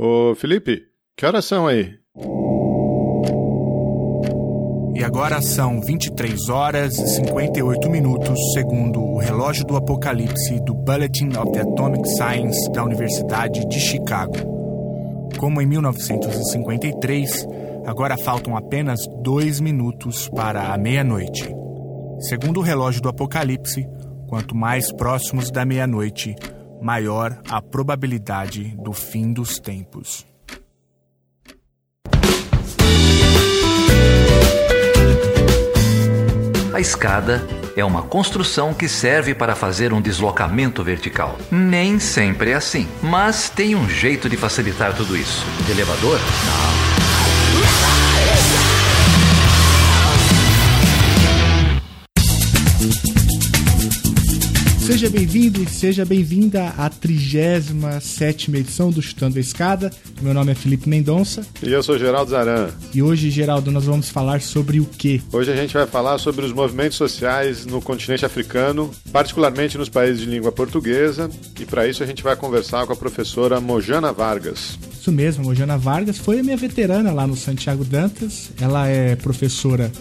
Ô, Felipe, que horas são aí? E agora são 23 horas e 58 minutos, segundo o relógio do apocalipse do Bulletin of the Atomic Science da Universidade de Chicago. Como em 1953, agora faltam apenas dois minutos para a meia-noite. Segundo o relógio do apocalipse, quanto mais próximos da meia-noite, maior a probabilidade do fim dos tempos. A escada é uma construção que serve para fazer um deslocamento vertical. Nem sempre é assim, mas tem um jeito de facilitar tudo isso. De elevador? Não. Seja bem-vindo e seja bem-vinda à 37 edição do Chutando a Escada. Meu nome é Felipe Mendonça. E eu sou Geraldo Zaran. E hoje, Geraldo, nós vamos falar sobre o quê? Hoje a gente vai falar sobre os movimentos sociais no continente africano, particularmente nos países de língua portuguesa. E para isso a gente vai conversar com a professora Mojana Vargas. Isso mesmo, Mojana Vargas foi a minha veterana lá no Santiago Dantas. Ela é professora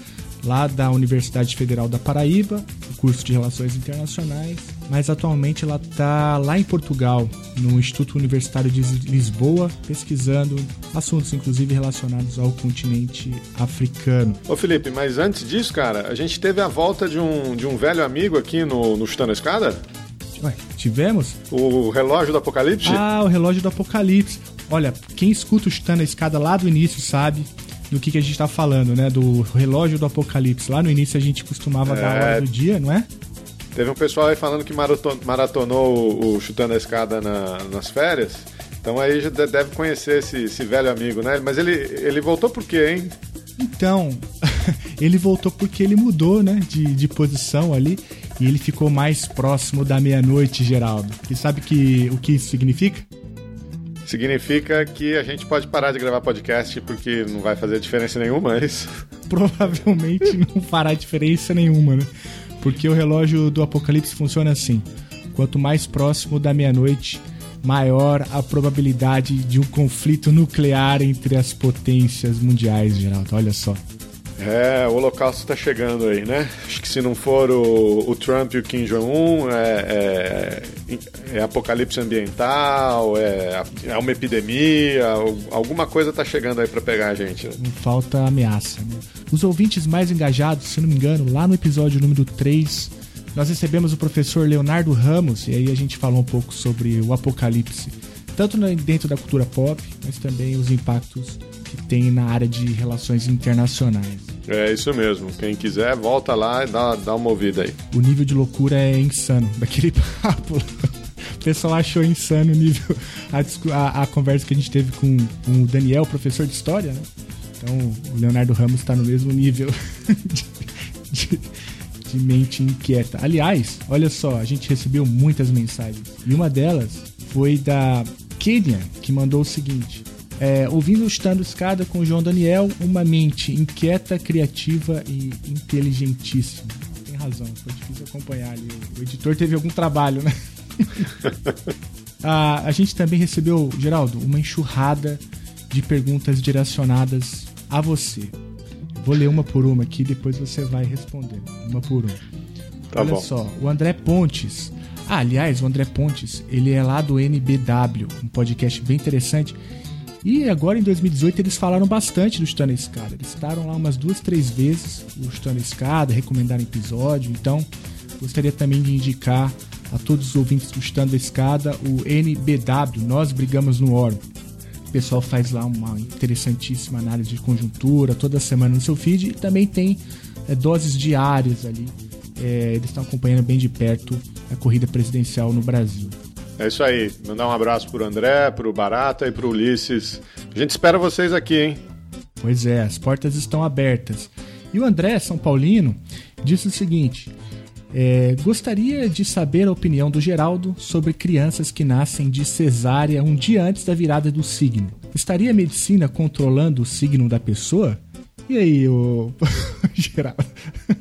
lá da Universidade Federal da Paraíba, curso de Relações Internacionais, mas atualmente ela está lá em Portugal, no Instituto Universitário de Lisboa, pesquisando assuntos inclusive relacionados ao continente africano. Ô Felipe, mas antes disso, cara, a gente teve a volta de um, de um velho amigo aqui no, no Chutando a Escada? Ué, tivemos? O relógio do Apocalipse? Ah, o relógio do Apocalipse. Olha, quem escuta o Chutando a Escada lá do início sabe do que, que a gente tá falando, né? Do relógio do apocalipse. Lá no início a gente costumava é... dar a hora do dia, não é? Teve um pessoal aí falando que maratonou o Chutando a Escada na, nas férias. Então aí já deve conhecer esse, esse, velho amigo, né? Mas ele, ele voltou por quê, hein? Então, ele voltou porque ele mudou, né? De, de posição ali. E ele ficou mais próximo da meia-noite, Geraldo. E sabe que, o que isso significa? significa que a gente pode parar de gravar podcast porque não vai fazer diferença nenhuma, é isso? Provavelmente não fará diferença nenhuma, né? Porque o relógio do apocalipse funciona assim: quanto mais próximo da meia-noite, maior a probabilidade de um conflito nuclear entre as potências mundiais, Geraldo. Olha só. É, o holocausto está chegando aí, né? Acho que se não for o, o Trump e o Kim Jong-un, é, é, é, apocalipse ambiental, é, é uma epidemia, alguma coisa está chegando aí para pegar a gente. Né? Falta ameaça, né? Os ouvintes mais engajados, se não me engano, lá no episódio número 3, nós recebemos o professor Leonardo Ramos, e aí a gente falou um pouco sobre o apocalipse, tanto dentro da cultura pop, mas também os impactos que tem na área de relações internacionais. É isso mesmo. Quem quiser, volta lá e dá, dá uma ouvida aí. O nível de loucura é insano. Daquele papo. O pessoal achou insano o nível. A, a, conversa que a gente teve com, com o Daniel, professor de história, né? Então o Leonardo Ramos está no mesmo nível de, de, de mente inquieta. Aliás, olha só, a gente recebeu muitas mensagens. E uma delas foi da Kenya, que mandou o seguinte: é, ouvindo o Estando Escada com o João Daniel, uma mente inquieta, criativa e inteligentíssima. Tem razão, foi difícil acompanhar ali. O editor teve algum trabalho, né? a, a gente também recebeu, Geraldo, uma enxurrada de perguntas direcionadas a você. Vou ler uma por uma aqui, depois você vai responder. Uma por uma. Tá Olha bom. só, o André Pontes. Ah, aliás, o André Pontes, ele é lá do NBW, um podcast bem interessante. E agora em 2018 eles falaram bastante do a Escada. Eles estaram lá umas duas, três vezes o a Escada, recomendaram episódio. Então, gostaria também de indicar a todos os ouvintes do a Escada o NBW, Nós Brigamos no Órgão. O pessoal faz lá uma interessantíssima análise de conjuntura toda semana no seu feed e também tem é, doses diárias ali. É, eles estão acompanhando bem de perto a corrida presidencial no Brasil. É isso aí. Mandar um abraço pro André, pro Barata e pro Ulisses. A gente espera vocês aqui, hein? Pois é, as portas estão abertas. E o André, São Paulino, disse o seguinte: é, gostaria de saber a opinião do Geraldo sobre crianças que nascem de cesárea um dia antes da virada do signo. Estaria a medicina controlando o signo da pessoa? E aí, o Geraldo,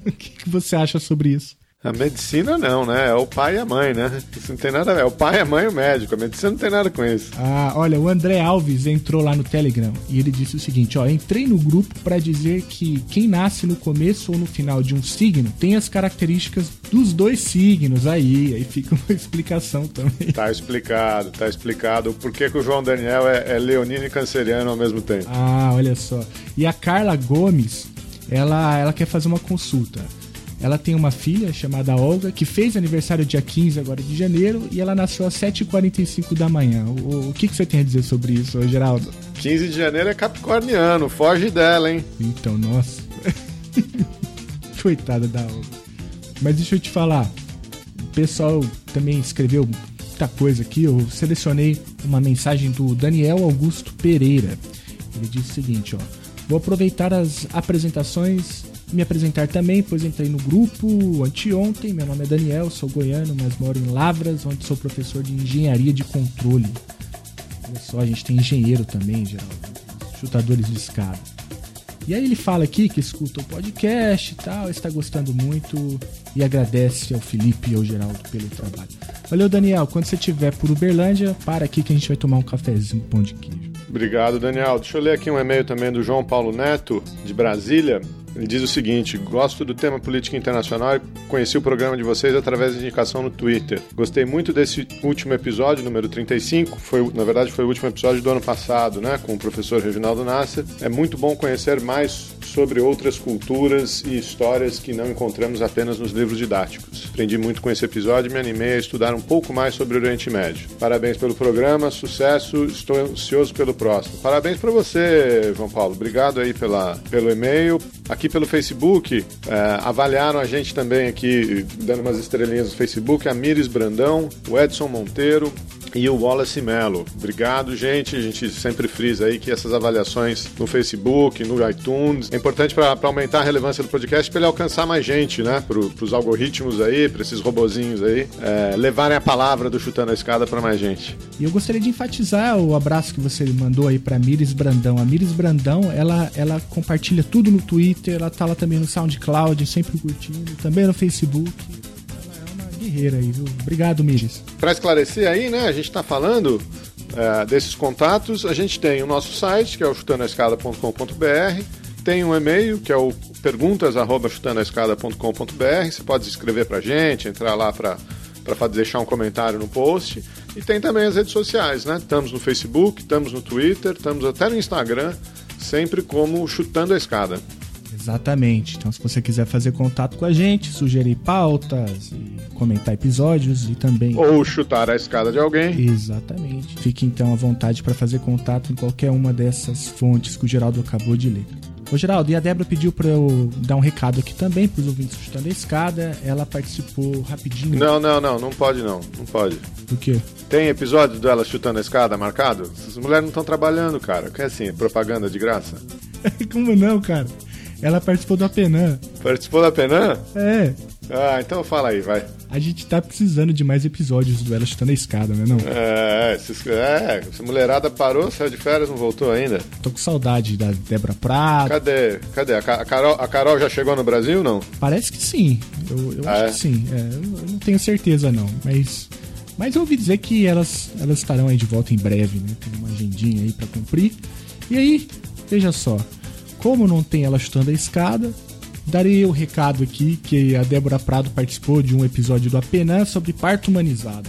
o que você acha sobre isso? A medicina não, né? É o pai e a mãe, né? Isso não tem nada a ver. É o pai, a mãe e o médico. A medicina não tem nada com isso. Ah, olha, o André Alves entrou lá no Telegram e ele disse o seguinte, ó, entrei no grupo para dizer que quem nasce no começo ou no final de um signo tem as características dos dois signos aí. Aí fica uma explicação também. Tá explicado, tá explicado por que, que o João Daniel é, é leonino e canceriano ao mesmo tempo. Ah, olha só. E a Carla Gomes, ela, ela quer fazer uma consulta. Ela tem uma filha chamada Olga, que fez aniversário dia 15 agora de janeiro, e ela nasceu às 7h45 da manhã. O, o que, que você tem a dizer sobre isso, Geraldo? 15 de janeiro é capricorniano, foge dela, hein? Então, nossa. Coitada da Olga. Mas deixa eu te falar, o pessoal também escreveu muita coisa aqui. Eu selecionei uma mensagem do Daniel Augusto Pereira. Ele disse o seguinte, ó. Vou aproveitar as apresentações me apresentar também, pois entrei no grupo anteontem. Meu nome é Daniel, sou goiano, mas moro em Lavras, onde sou professor de engenharia de controle. Olha só, a gente tem engenheiro também, Geraldo. Chutadores de escada. E aí ele fala aqui que escuta o podcast e tal, está gostando muito e agradece ao Felipe e ao Geraldo pelo trabalho. Valeu, Daniel. Quando você estiver por Uberlândia, para aqui que a gente vai tomar um cafezinho pão de queijo. Obrigado, Daniel. Deixa eu ler aqui um e-mail também do João Paulo Neto, de Brasília. Ele diz o seguinte: gosto do tema política internacional e conheci o programa de vocês através de indicação no Twitter. Gostei muito desse último episódio, número 35. Foi, na verdade, foi o último episódio do ano passado, né? Com o professor Reginaldo Nasser. É muito bom conhecer mais sobre outras culturas e histórias que não encontramos apenas nos livros didáticos. Aprendi muito com esse episódio e me animei a estudar um pouco mais sobre o Oriente Médio. Parabéns pelo programa, sucesso, estou ansioso pelo próximo. Parabéns para você, João Paulo. Obrigado aí pela, pelo e-mail. Aqui pelo Facebook, é, avaliaram a gente também aqui, dando umas estrelinhas no Facebook, a Mires Brandão, o Edson Monteiro, e o Wallace Mello. Obrigado, gente. A gente sempre frisa aí que essas avaliações no Facebook, no iTunes, é importante para aumentar a relevância do podcast para ele alcançar mais gente, né? Para os algoritmos aí, para esses robozinhos aí, é, levarem a palavra do Chutando a Escada para mais gente. E eu gostaria de enfatizar o abraço que você mandou aí para Mires Brandão. A Mires Brandão, ela, ela compartilha tudo no Twitter, ela tá lá também no SoundCloud, sempre curtindo, também no Facebook guerreira aí, viu? Obrigado, Mires. Para esclarecer aí, né, a gente está falando é, desses contatos, a gente tem o nosso site, que é o chutandoescada.com.br, tem um e-mail, que é o perguntas@chutandoescada.com.br, você pode escrever para a gente, entrar lá para para deixar um comentário no post. E tem também as redes sociais, né? Estamos no Facebook, estamos no Twitter, estamos até no Instagram, sempre como Chutando a Escada. Exatamente. Então, se você quiser fazer contato com a gente, sugerir pautas e comentar episódios e também. Ou chutar a escada de alguém. Exatamente. Fique então à vontade para fazer contato em qualquer uma dessas fontes que o Geraldo acabou de ler. Ô Geraldo, e a Débora pediu para eu dar um recado aqui também para os ouvintes chutando a escada. Ela participou rapidinho. Não, não, não, não pode não. Não pode. Por quê? Tem episódio dela chutando a escada marcado? Essas mulheres não estão trabalhando, cara. Que é assim, propaganda de graça? Como não, cara? Ela participou do Apenan. Participou do Apenan? É. Ah, então fala aí, vai. A gente tá precisando de mais episódios do Ela Chutando a Escada, né não? É, esses, é, essa mulherada parou, saiu de férias, não voltou ainda. Tô com saudade da Débora Prado. Cadê? Cadê? A, Carol, a Carol já chegou no Brasil, não? Parece que sim. Eu, eu ah, acho é? que sim. É, eu não tenho certeza, não. Mas, mas eu ouvi dizer que elas, elas estarão aí de volta em breve, né? Tem uma agendinha aí para cumprir. E aí, veja só. Como não tem ela chutando a escada, darei o recado aqui que a Débora Prado participou de um episódio do Apenan sobre parto humanizado.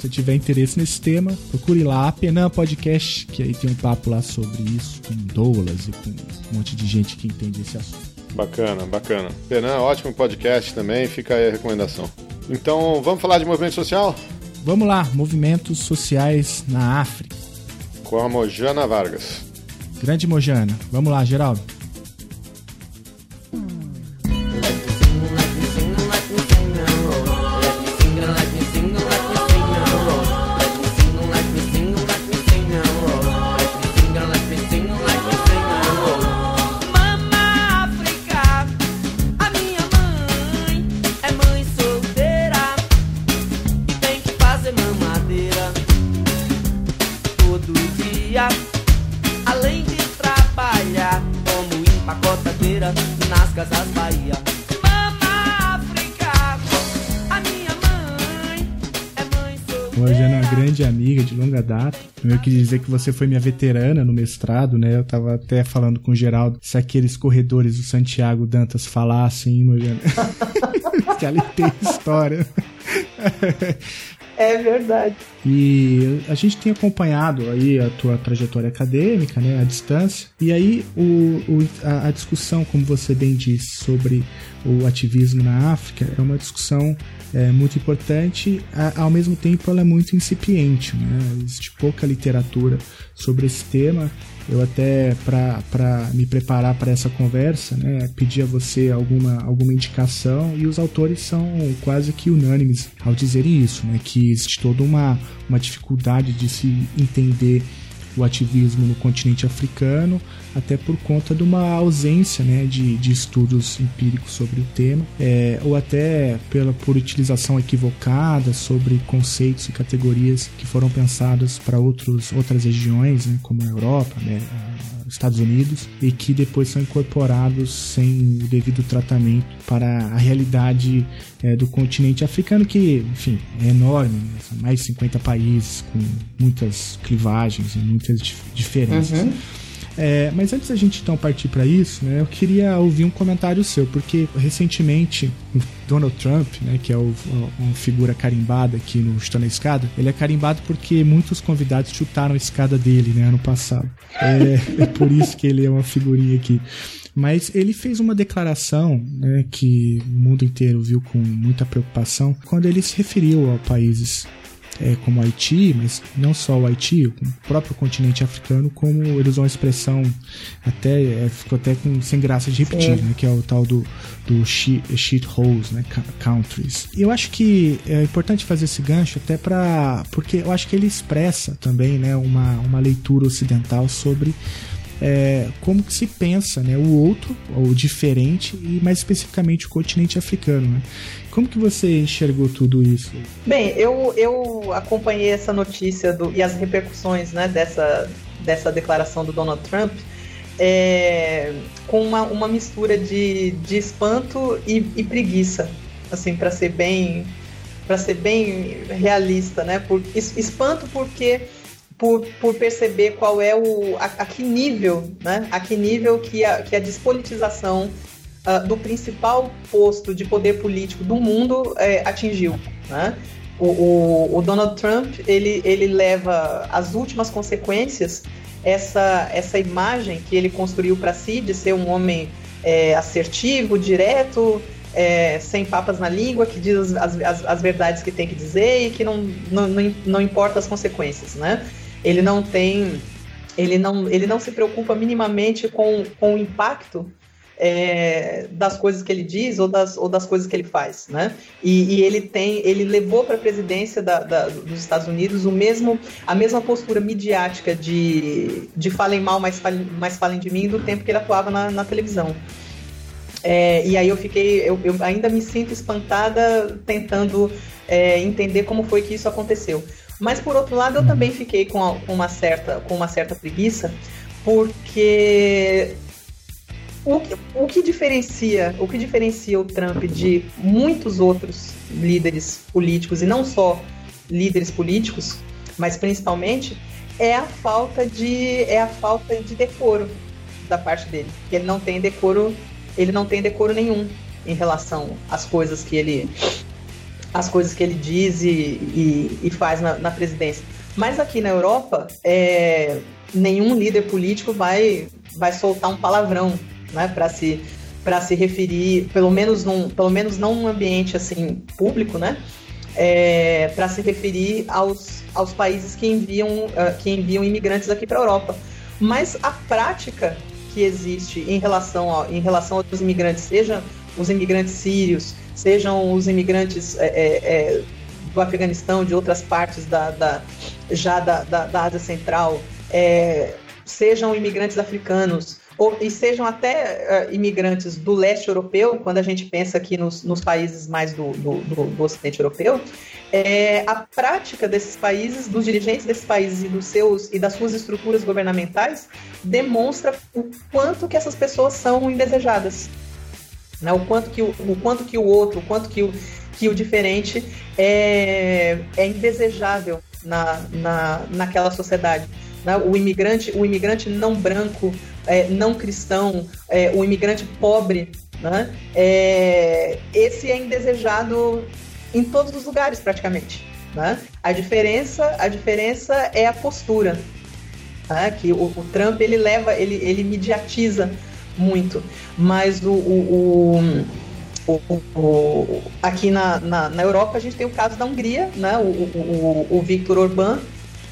Se tiver interesse nesse tema, procure lá Apenan Podcast, que aí tem um papo lá sobre isso com Douglas e com um monte de gente que entende esse assunto. Bacana, bacana. Penan, ótimo podcast também, fica aí a recomendação. Então, vamos falar de movimento social? Vamos lá, movimentos sociais na África. Com a Mojana Vargas. Grande Mojana. Vamos lá, Geraldo. Dizer que você foi minha veterana no mestrado, né? Eu tava até falando com o Geraldo se aqueles corredores do Santiago Dantas falassem, que ali tem história. É verdade. E a gente tem acompanhado aí a tua trajetória acadêmica, né, à distância. E aí o, o a, a, discussão, como você bem disse, sobre o ativismo na África é uma discussão é, muito importante. A, ao mesmo tempo, ela é muito incipiente. Né? Existe pouca literatura sobre esse tema eu até, para me preparar para essa conversa, né, pedi a você alguma, alguma indicação e os autores são quase que unânimes ao dizerem isso, né, que existe toda uma, uma dificuldade de se entender o ativismo no continente africano, até por conta de uma ausência né, de, de estudos empíricos sobre o tema, é, ou até pela, por utilização equivocada sobre conceitos e categorias que foram pensadas para outras regiões, né, como a Europa, né, Estados Unidos e que depois são incorporados sem o devido tratamento para a realidade é, do continente africano, que, enfim, é enorme, né? são mais de 50 países com muitas clivagens e muitas dif diferenças. Uhum. É, mas antes da gente então partir para isso, né, eu queria ouvir um comentário seu, porque recentemente Donald Trump, né, que é o, uma figura carimbada aqui no Chutando a Escada, ele é carimbado porque muitos convidados chutaram a escada dele né, ano passado. É, é por isso que ele é uma figurinha aqui. Mas ele fez uma declaração né, que o mundo inteiro viu com muita preocupação quando ele se referiu a países é, como o Haiti, mas não só o Haiti, o próprio continente africano, como ele usou uma expressão até é, ficou até com, sem graça de repetir, né, que é o tal do, do shit, shit holes, né, countries. Eu acho que é importante fazer esse gancho até para porque eu acho que ele expressa também, né, uma, uma leitura ocidental sobre é, como que se pensa né, o outro, ou diferente, e mais especificamente o continente africano. Né? Como que você enxergou tudo isso? Bem, eu, eu acompanhei essa notícia do, e as repercussões né, dessa, dessa declaração do Donald Trump é, com uma, uma mistura de, de espanto e, e preguiça, assim, para ser bem para ser bem realista, né? Por, espanto porque por, por perceber qual é o a, a que nível, né? A que nível que a, que a despolitização uh, do principal posto de poder político do mundo é, atingiu, né? O, o, o, Donald Trump ele, ele leva as últimas consequências essa, essa imagem que ele construiu para si de ser um homem é, assertivo, direto, é, sem papas na língua, que diz as, as, as, verdades que tem que dizer e que não, não, não, não importa as consequências, né? Ele não tem, ele não, ele não se preocupa minimamente com, com o impacto é, das coisas que ele diz ou das, ou das coisas que ele faz, né? E, e ele tem, ele levou para a presidência da, da, dos Estados Unidos o mesmo, a mesma postura midiática de, de falem mal, mas falem, mas falem de mim do tempo que ele atuava na, na televisão. É, e aí eu fiquei, eu, eu, ainda me sinto espantada tentando é, entender como foi que isso aconteceu. Mas por outro lado, eu também fiquei com, a, com uma certa com uma certa preguiça, porque o que, o que diferencia o que diferencia o Trump de muitos outros líderes políticos e não só líderes políticos, mas principalmente é a falta de é a falta de decoro da parte dele. Ele não tem decoro, ele não tem decoro nenhum em relação às coisas que ele as coisas que ele diz e, e, e faz na, na, presidência. Mas aqui na Europa, é, nenhum líder político vai, vai soltar um palavrão né, para se, se referir, pelo menos, num, pelo menos não num ambiente assim público, né? É, para se referir aos, aos países que enviam, uh, que enviam imigrantes aqui para a Europa. Mas a prática que existe em relação, a, em relação aos imigrantes, seja os imigrantes sírios, sejam os imigrantes é, é, do Afeganistão, de outras partes da, da já da, da, da, Ásia Central, sejam imigrantes africanos, ou, e sejam até uh, imigrantes do leste europeu, quando a gente pensa aqui nos, nos países mais do, do, do, do ocidente europeu, é, a prática desses países, dos dirigentes desses países e dos seus e das suas estruturas governamentais demonstra o quanto que essas pessoas são indesejadas né? O quanto que o, o quanto que o outro, o quanto que o, que o diferente é, é indesejável na, na, naquela sociedade. Né? O imigrante, o imigrante não branco, é, não cristão, é, o imigrante pobre, né? É, esse é indesejado em todos os lugares praticamente. Né? A diferença, a diferença é a postura, né? que o, o, Trump ele leva, ele, ele mediatiza muito, mas o, o, o, aqui na, na, na, Europa a gente tem o caso da Hungria, né? o, o, o Viktor Orbán,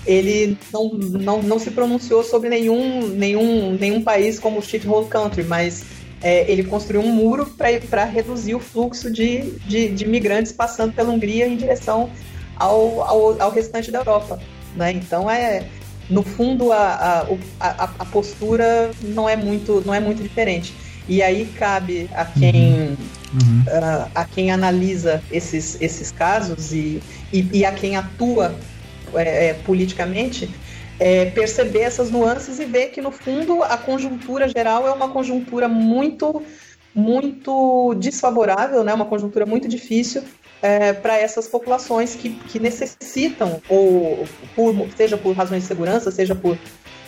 ele não, não, não se pronunciou sobre nenhum, nenhum, nenhum país como o shithole country, mas é, ele construiu um muro para reduzir o fluxo de, de, de imigrantes passando pela Hungria em direção ao, ao, ao restante da Europa. Né? Então é no fundo a, a, a, postura não é muito não é muito diferente e aí cabe a quem uhum. Uh, a quem analisa esses, esses casos e, e, e a quem atua é, é, politicamente é, perceber essas nuances e ver que no fundo a conjuntura geral é uma conjuntura muito muito desfavorável, né? Uma conjuntura muito difícil é, para essas populações que, que necessitam, ou por, seja por razões de segurança, seja por,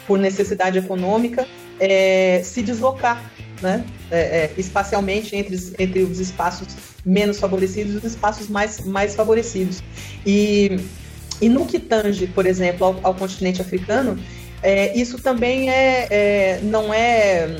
por necessidade econômica, é, se deslocar né? É, é, espacialmente entre, entre os espaços menos favorecidos e os espaços mais, mais favorecidos. E, e no que tange, por exemplo, ao, ao continente africano, é, isso também é, é, não, é,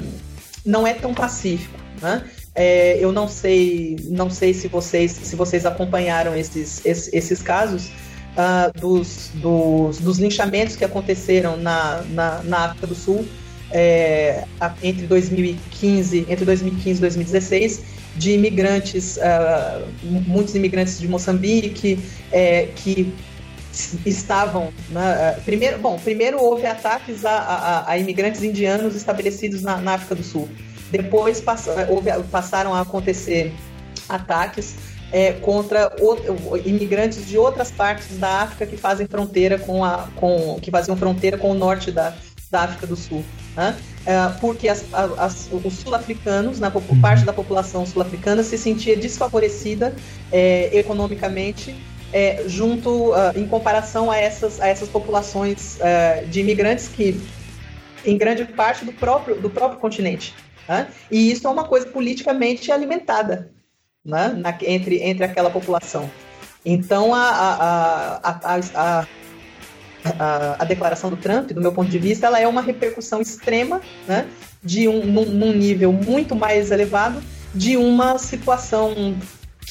não é tão pacífico. Né? É, eu não sei, não sei se vocês, se vocês acompanharam esses, esses, esses casos uh, dos, dos, dos, linchamentos que aconteceram na, na, na África do Sul é, entre 2015, entre 2015 e 2016, de imigrantes, uh, muitos imigrantes de Moçambique é, que estavam né, primeiro bom primeiro houve ataques a, a, a imigrantes indianos estabelecidos na, na África do Sul depois pass houve, passaram a acontecer ataques é, contra o, imigrantes de outras partes da África que fazem fronteira com a com que faziam fronteira com o norte da, da África do Sul né? é, porque as, as, os sul-africanos né, uhum. parte da população sul-africana se sentia desfavorecida é, economicamente é, junto uh, em comparação a essas, a essas populações uh, de imigrantes que em grande parte do próprio, do próprio continente né? E isso é uma coisa politicamente alimentada né? Na, entre, entre aquela população. Então, a, a, a, a, a, declaração do Trump, do meu ponto de vista, ela é uma repercussão extrema né? de um, num, nível muito mais elevado de uma situação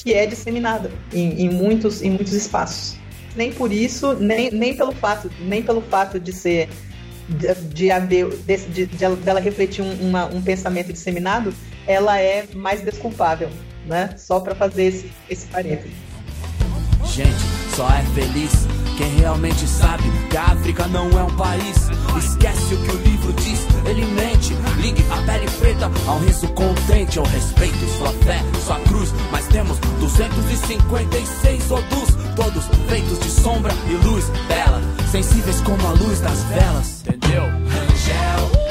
que é disseminada em, em, muitos, em muitos espaços. Nem por isso, nem, nem, pelo fato, nem pelo fato de ser de, de haver de, de, de, dela refletir um, uma, um pensamento disseminado, ela é mais desculpável, né? Só para fazer esse, esse parênteses. Gente, só é feliz quem realmente sabe que a África não é um país. Esquece o que o livro diz, ele mente. Ligue a pele preta ao riso contente. Eu respeito sua fé, sua cruz. Mas temos 256 odus, todos feitos de sombra e luz bela, sensíveis como a luz das velas. Entendeu? Angel,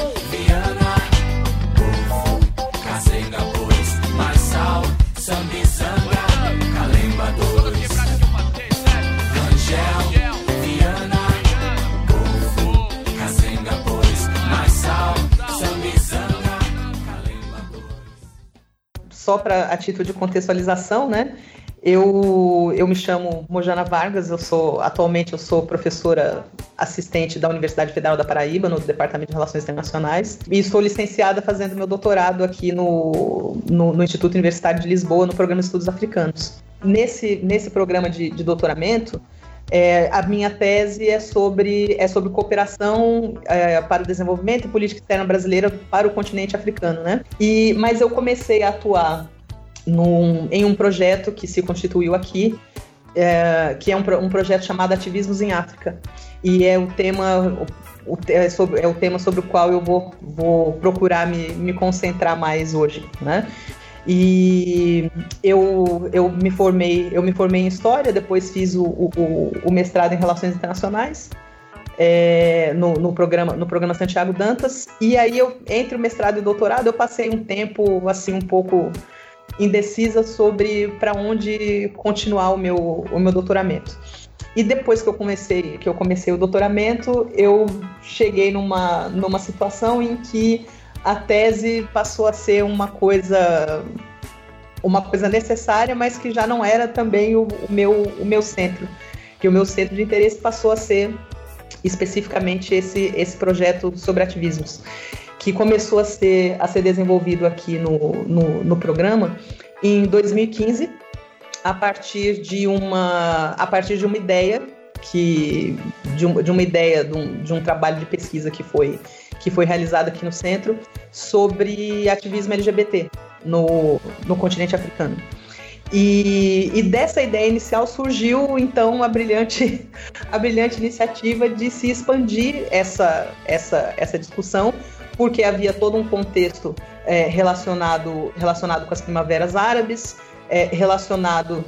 Só para a título de contextualização, né? Eu, eu me chamo Mojana Vargas, eu sou atualmente eu sou professora assistente da Universidade Federal da Paraíba, no Departamento de Relações Internacionais, e estou licenciada fazendo meu doutorado aqui no, no, no Instituto Universitário de Lisboa, no programa de Estudos Africanos. Nesse, nesse programa de, de doutoramento, é, a minha tese é sobre, é sobre cooperação é, para o desenvolvimento e política externa brasileira para o continente africano, né? E, mas eu comecei a atuar num, em um projeto que se constituiu aqui, é, que é um, um, projeto chamado Ativismos em África. E é o tema, o, é, sobre, é o tema sobre o qual eu vou, vou procurar me, me concentrar mais hoje, né? E eu, eu me formei eu me formei em história, depois fiz o, o, o mestrado em relações internacionais é, no, no, programa no programa Santiago Dantas. E aí eu entre o mestrado e o doutorado eu passei um tempo assim um pouco indecisa sobre para onde continuar o meu, o meu doutoramento. E depois que eu comecei, que eu comecei o doutoramento, eu cheguei numa, numa situação em que a tese passou a ser uma coisa uma coisa necessária, mas que já não era também o, o meu, o meu centro. Que o meu centro de interesse passou a ser especificamente esse, esse projeto sobre ativismos, que começou a ser, a ser desenvolvido aqui no, no, no programa em 2015, a partir de uma, a partir de uma ideia que de, um, de uma ideia de um, de um trabalho de pesquisa que foi que foi realizado aqui no centro sobre ativismo LGBT no, no continente africano. E, e, dessa ideia inicial surgiu então a brilhante, a brilhante iniciativa de se expandir essa, essa, essa discussão, porque havia todo um contexto é, relacionado, relacionado com as primaveras árabes, é, relacionado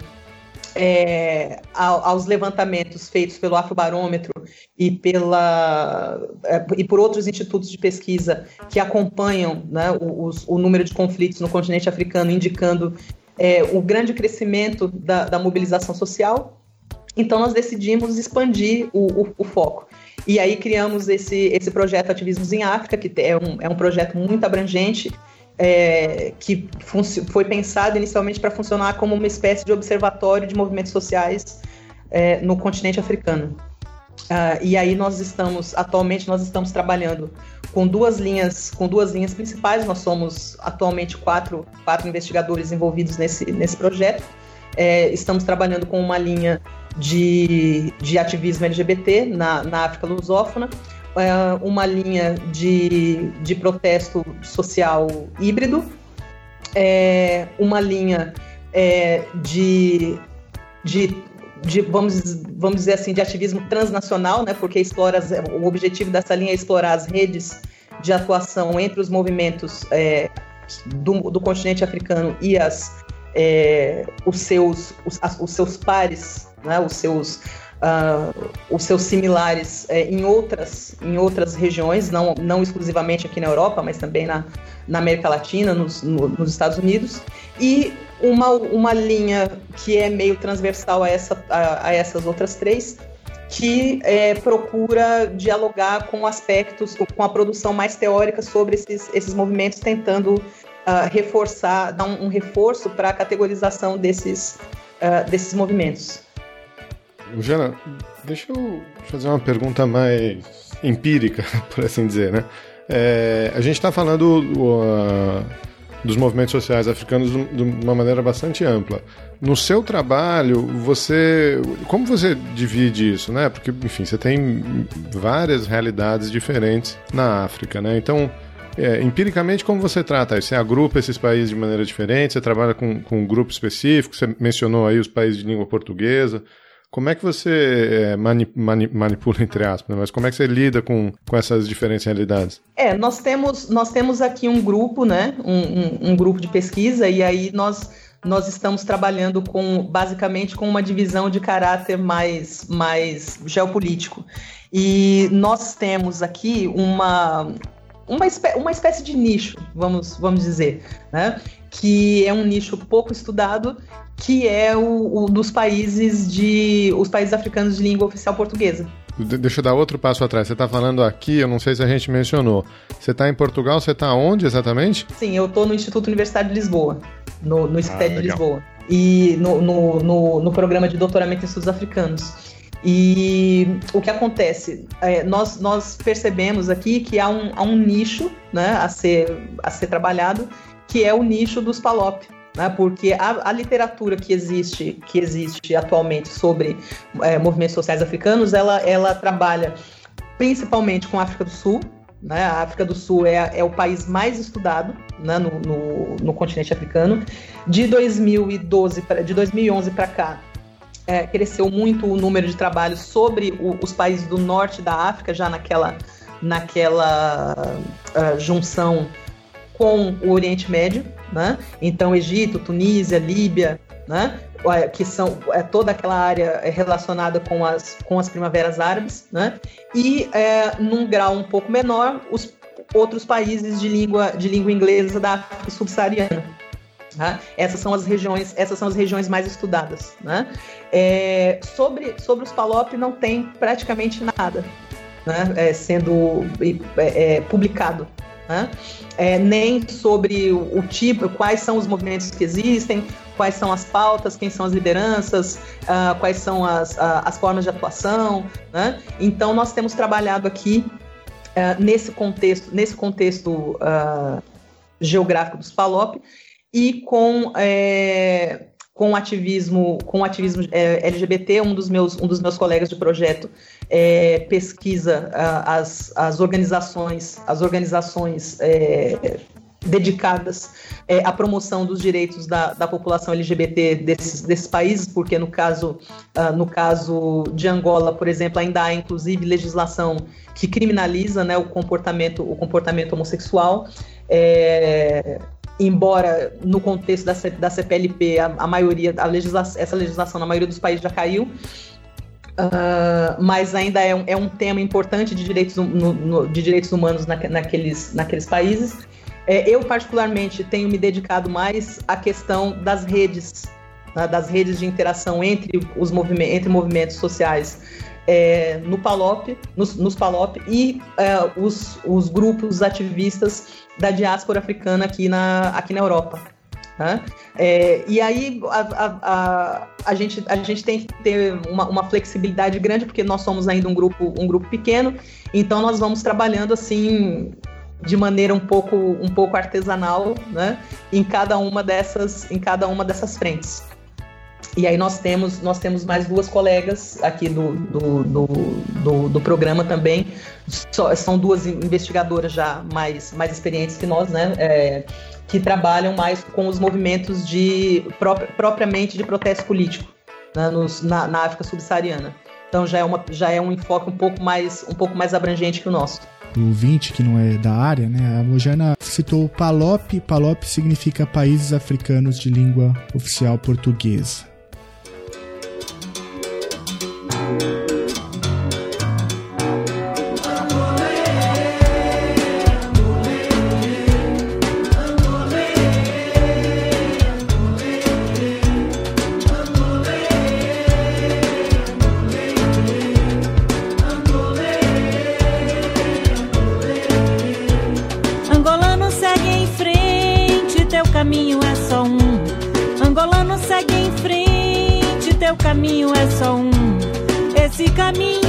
é, aos levantamentos feitos pelo Afrobarômetro e, pela, é, e por outros institutos de pesquisa que acompanham né, o, o, número de conflitos no continente africano, indicando é, o grande crescimento da, da, mobilização social. Então, nós decidimos expandir o, o, o foco. E aí criamos esse, esse projeto Ativismos em África, que é um, é um projeto muito abrangente, é, que foi pensado inicialmente para funcionar como uma espécie de observatório de movimentos sociais é, no continente africano. Uh, e aí nós estamos, atualmente nós estamos trabalhando com duas linhas, com duas linhas principais. Nós somos atualmente quatro, quatro investigadores envolvidos nesse, nesse projeto. É, estamos trabalhando com uma linha de, de ativismo LGBT na, na África lusófona, é, uma linha de, de protesto social híbrido, é, uma linha é, de, de, de, vamos, vamos dizer assim, de ativismo transnacional, né, porque explora as, o objetivo dessa linha é explorar as redes de atuação entre os movimentos é, do, do continente africano e as, é, os, seus, os, os seus pares, né, os seus uh, os seus similares é, em, outras, em outras regiões, não, não exclusivamente aqui na Europa, mas também na, na América Latina, nos, no, nos Estados Unidos, e uma, uma linha que é meio transversal a, essa, a, a essas outras três, que é, procura dialogar com aspectos, com a produção mais teórica sobre esses, esses movimentos, tentando uh, reforçar, dar um, um reforço para a categorização desses, uh, desses movimentos. Jana, deixa eu fazer uma pergunta mais empírica, por assim dizer, né? É, a gente está falando uh, dos movimentos sociais africanos de uma maneira bastante ampla. No seu trabalho, você, como você divide isso, né? Porque, enfim, você tem várias realidades diferentes na África, né? Então, é, empiricamente, como você trata isso? Você agrupa esses países de maneira diferente? Você trabalha com, com um grupo específico? Você mencionou aí os países de língua portuguesa. Como é que você é, mani, mani, manipula, entre aspas, né? mas como é que você lida com, com essas diferentes realidades? É, nós temos, nós temos aqui um grupo, né? Um, um, um grupo de pesquisa, e aí nós nós estamos trabalhando com basicamente com uma divisão de caráter mais, mais geopolítico. E nós temos aqui uma, uma, espé uma espécie de nicho, vamos, vamos dizer, né? Que é um nicho pouco estudado que é o, o, dos países de os países africanos de língua oficial portuguesa. deixa eu dar outro passo atrás. Você está falando aqui, eu não sei se a gente mencionou. Você está em Portugal, você está onde exatamente? Sim, eu estou no Instituto Universitário de Lisboa, no, no ah, de Lisboa. E no, no, no, no programa de doutoramento em estudos africanos. E o que acontece? É, nós, nós percebemos aqui que há um, há um nicho né, a, ser, a ser trabalhado, que é o nicho dos PALOP né? porque a, a, literatura que existe, que existe atualmente sobre é, movimentos sociais africanos, ela, ela trabalha principalmente com a África do Sul. Né? A África do Sul é, é o país mais estudado né? no, no, no continente africano. De 2012 pra, de 2011 para cá, é, cresceu muito o número de trabalhos sobre o, os países do norte da África, já naquela, naquela uh, junção com o Oriente Médio, né? Então, Egito, Tunísia, Líbia, né? que são é, toda aquela área relacionada com as, com as primaveras árabes, né? e é, num grau um pouco menor, os outros países de língua, de língua inglesa da África subsaariana. Né? Essas são as regiões, essas são as regiões mais estudadas. Né? É, sobre, sobre os PALOP não tem praticamente nada né? é, sendo é, é publicado. Né? É, nem sobre o, o, tipo, quais são os movimentos que existem, quais são as pautas, quem são as lideranças, uh, quais são as, uh, as formas de atuação. Né? Então nós temos trabalhado aqui uh, nesse contexto, nesse contexto geográfico dos PALOP e com é, com ativismo com ativismo é, LGBT um dos meus um dos meus colegas de projeto é, pesquisa as, as organizações as organizações é, dedicadas é, à promoção dos direitos da, da população LGBT desses, desses países, porque no caso, uh, no caso de Angola, por exemplo, ainda há inclusive legislação que criminaliza né, o, comportamento, o comportamento homossexual. É, embora no contexto da, da CPLP a, a maioria, a legisla essa legislação na maioria dos países já caiu, uh, mas ainda é um, é um tema importante de direitos, no, no, de direitos humanos na, naqueles, naqueles países. É, eu, particularmente, tenho me dedicado mais à questão das redes, né, das redes de interação entre os movimentos, entre movimentos sociais é, no PALOP, nos, nos PALOP e é, os, os grupos ativistas da diáspora africana aqui na, aqui na Europa. Né? É, e aí a, a, a, a, gente, a gente tem que ter uma, uma, flexibilidade grande, porque nós somos ainda um grupo, um grupo pequeno, então nós vamos trabalhando assim de maneira um pouco, um pouco artesanal né? em, cada uma dessas, em cada uma dessas frentes. E aí nós temos, nós temos mais duas colegas aqui do, do, do, do, do programa também. são duas investigadoras já mais, mais experientes que nós, né? É, que trabalham mais com os movimentos de propriamente de protesto político né, nos, na, na África subsaariana. Então já é, uma, já é um enfoque um pouco mais, um pouco mais abrangente que o nosso o 20, que não é da área, né? A Mojana citou o PALOP. PALOP significa Países Africanos de Língua Oficial Portuguesa. Caminho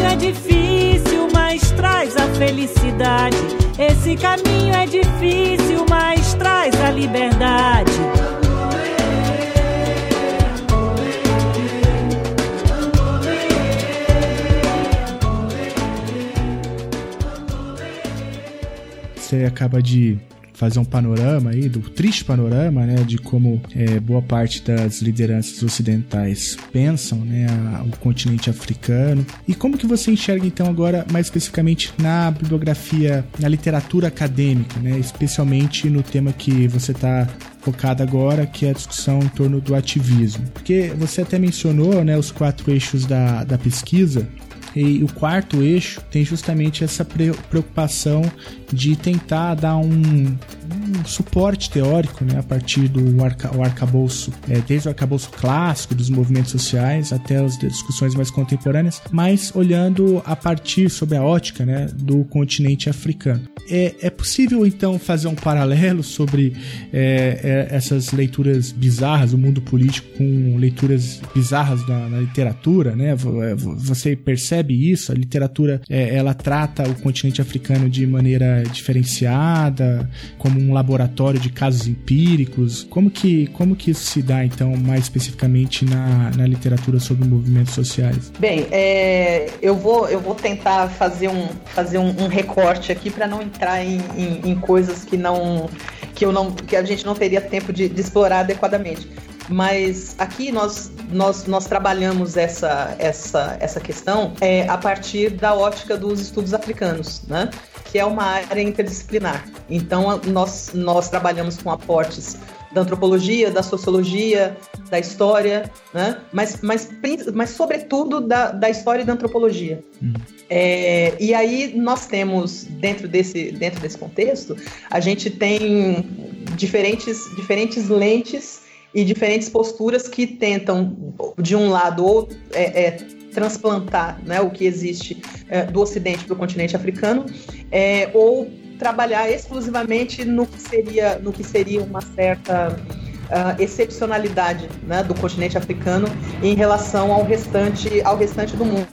caminho é difícil, mas traz a felicidade. Esse caminho é difícil, mas traz a liberdade. Você acaba de fazer um panorama aí, do triste panorama, né, de como é, boa parte das lideranças ocidentais pensam, né, a, o continente africano. E como que você enxerga então agora mais especificamente na bibliografia, na literatura acadêmica, né, especialmente no tema que você está focado agora, que é a discussão em torno do ativismo. Porque você até mencionou né, os quatro eixos da, da pesquisa, e o quarto eixo tem justamente essa preocupação de tentar dar um, um suporte teórico né, a partir do arca, o arcabouço, é, desde o arcabouço clássico dos movimentos sociais até as discussões mais contemporâneas, mas olhando a partir sobre a ótica né, do continente africano. É, é possível então fazer um paralelo sobre é, é, essas leituras bizarras, o mundo político com leituras bizarras na, na literatura, né? É, você percebe isso? A literatura é, ela trata o continente africano de maneira diferenciada, como um laboratório de casos empíricos. Como que como que isso se dá então mais especificamente na, na literatura sobre movimentos sociais? Bem, é, eu vou eu vou tentar fazer um fazer um, um recorte aqui para não entrar em, em, em, coisas que não que eu não que a gente não teria tempo de, de explorar adequadamente. Mas aqui nós, nós, nós trabalhamos essa, essa, essa questão é, a partir da ótica dos estudos africanos, né? que é uma área interdisciplinar. Então, nós, nós trabalhamos com aportes da antropologia, da sociologia, da história, né? mas, mas, mas sobretudo da, da história e da antropologia. Uhum. É, e aí nós temos, dentro desse, dentro desse contexto, a gente tem diferentes, diferentes lentes e diferentes posturas que tentam, de um lado, ou é, é, transplantar né, o que existe é, do Ocidente para o continente africano, é, ou trabalhar exclusivamente no que seria, no que seria uma certa uh, excepcionalidade né, do continente africano em relação ao restante, ao restante do mundo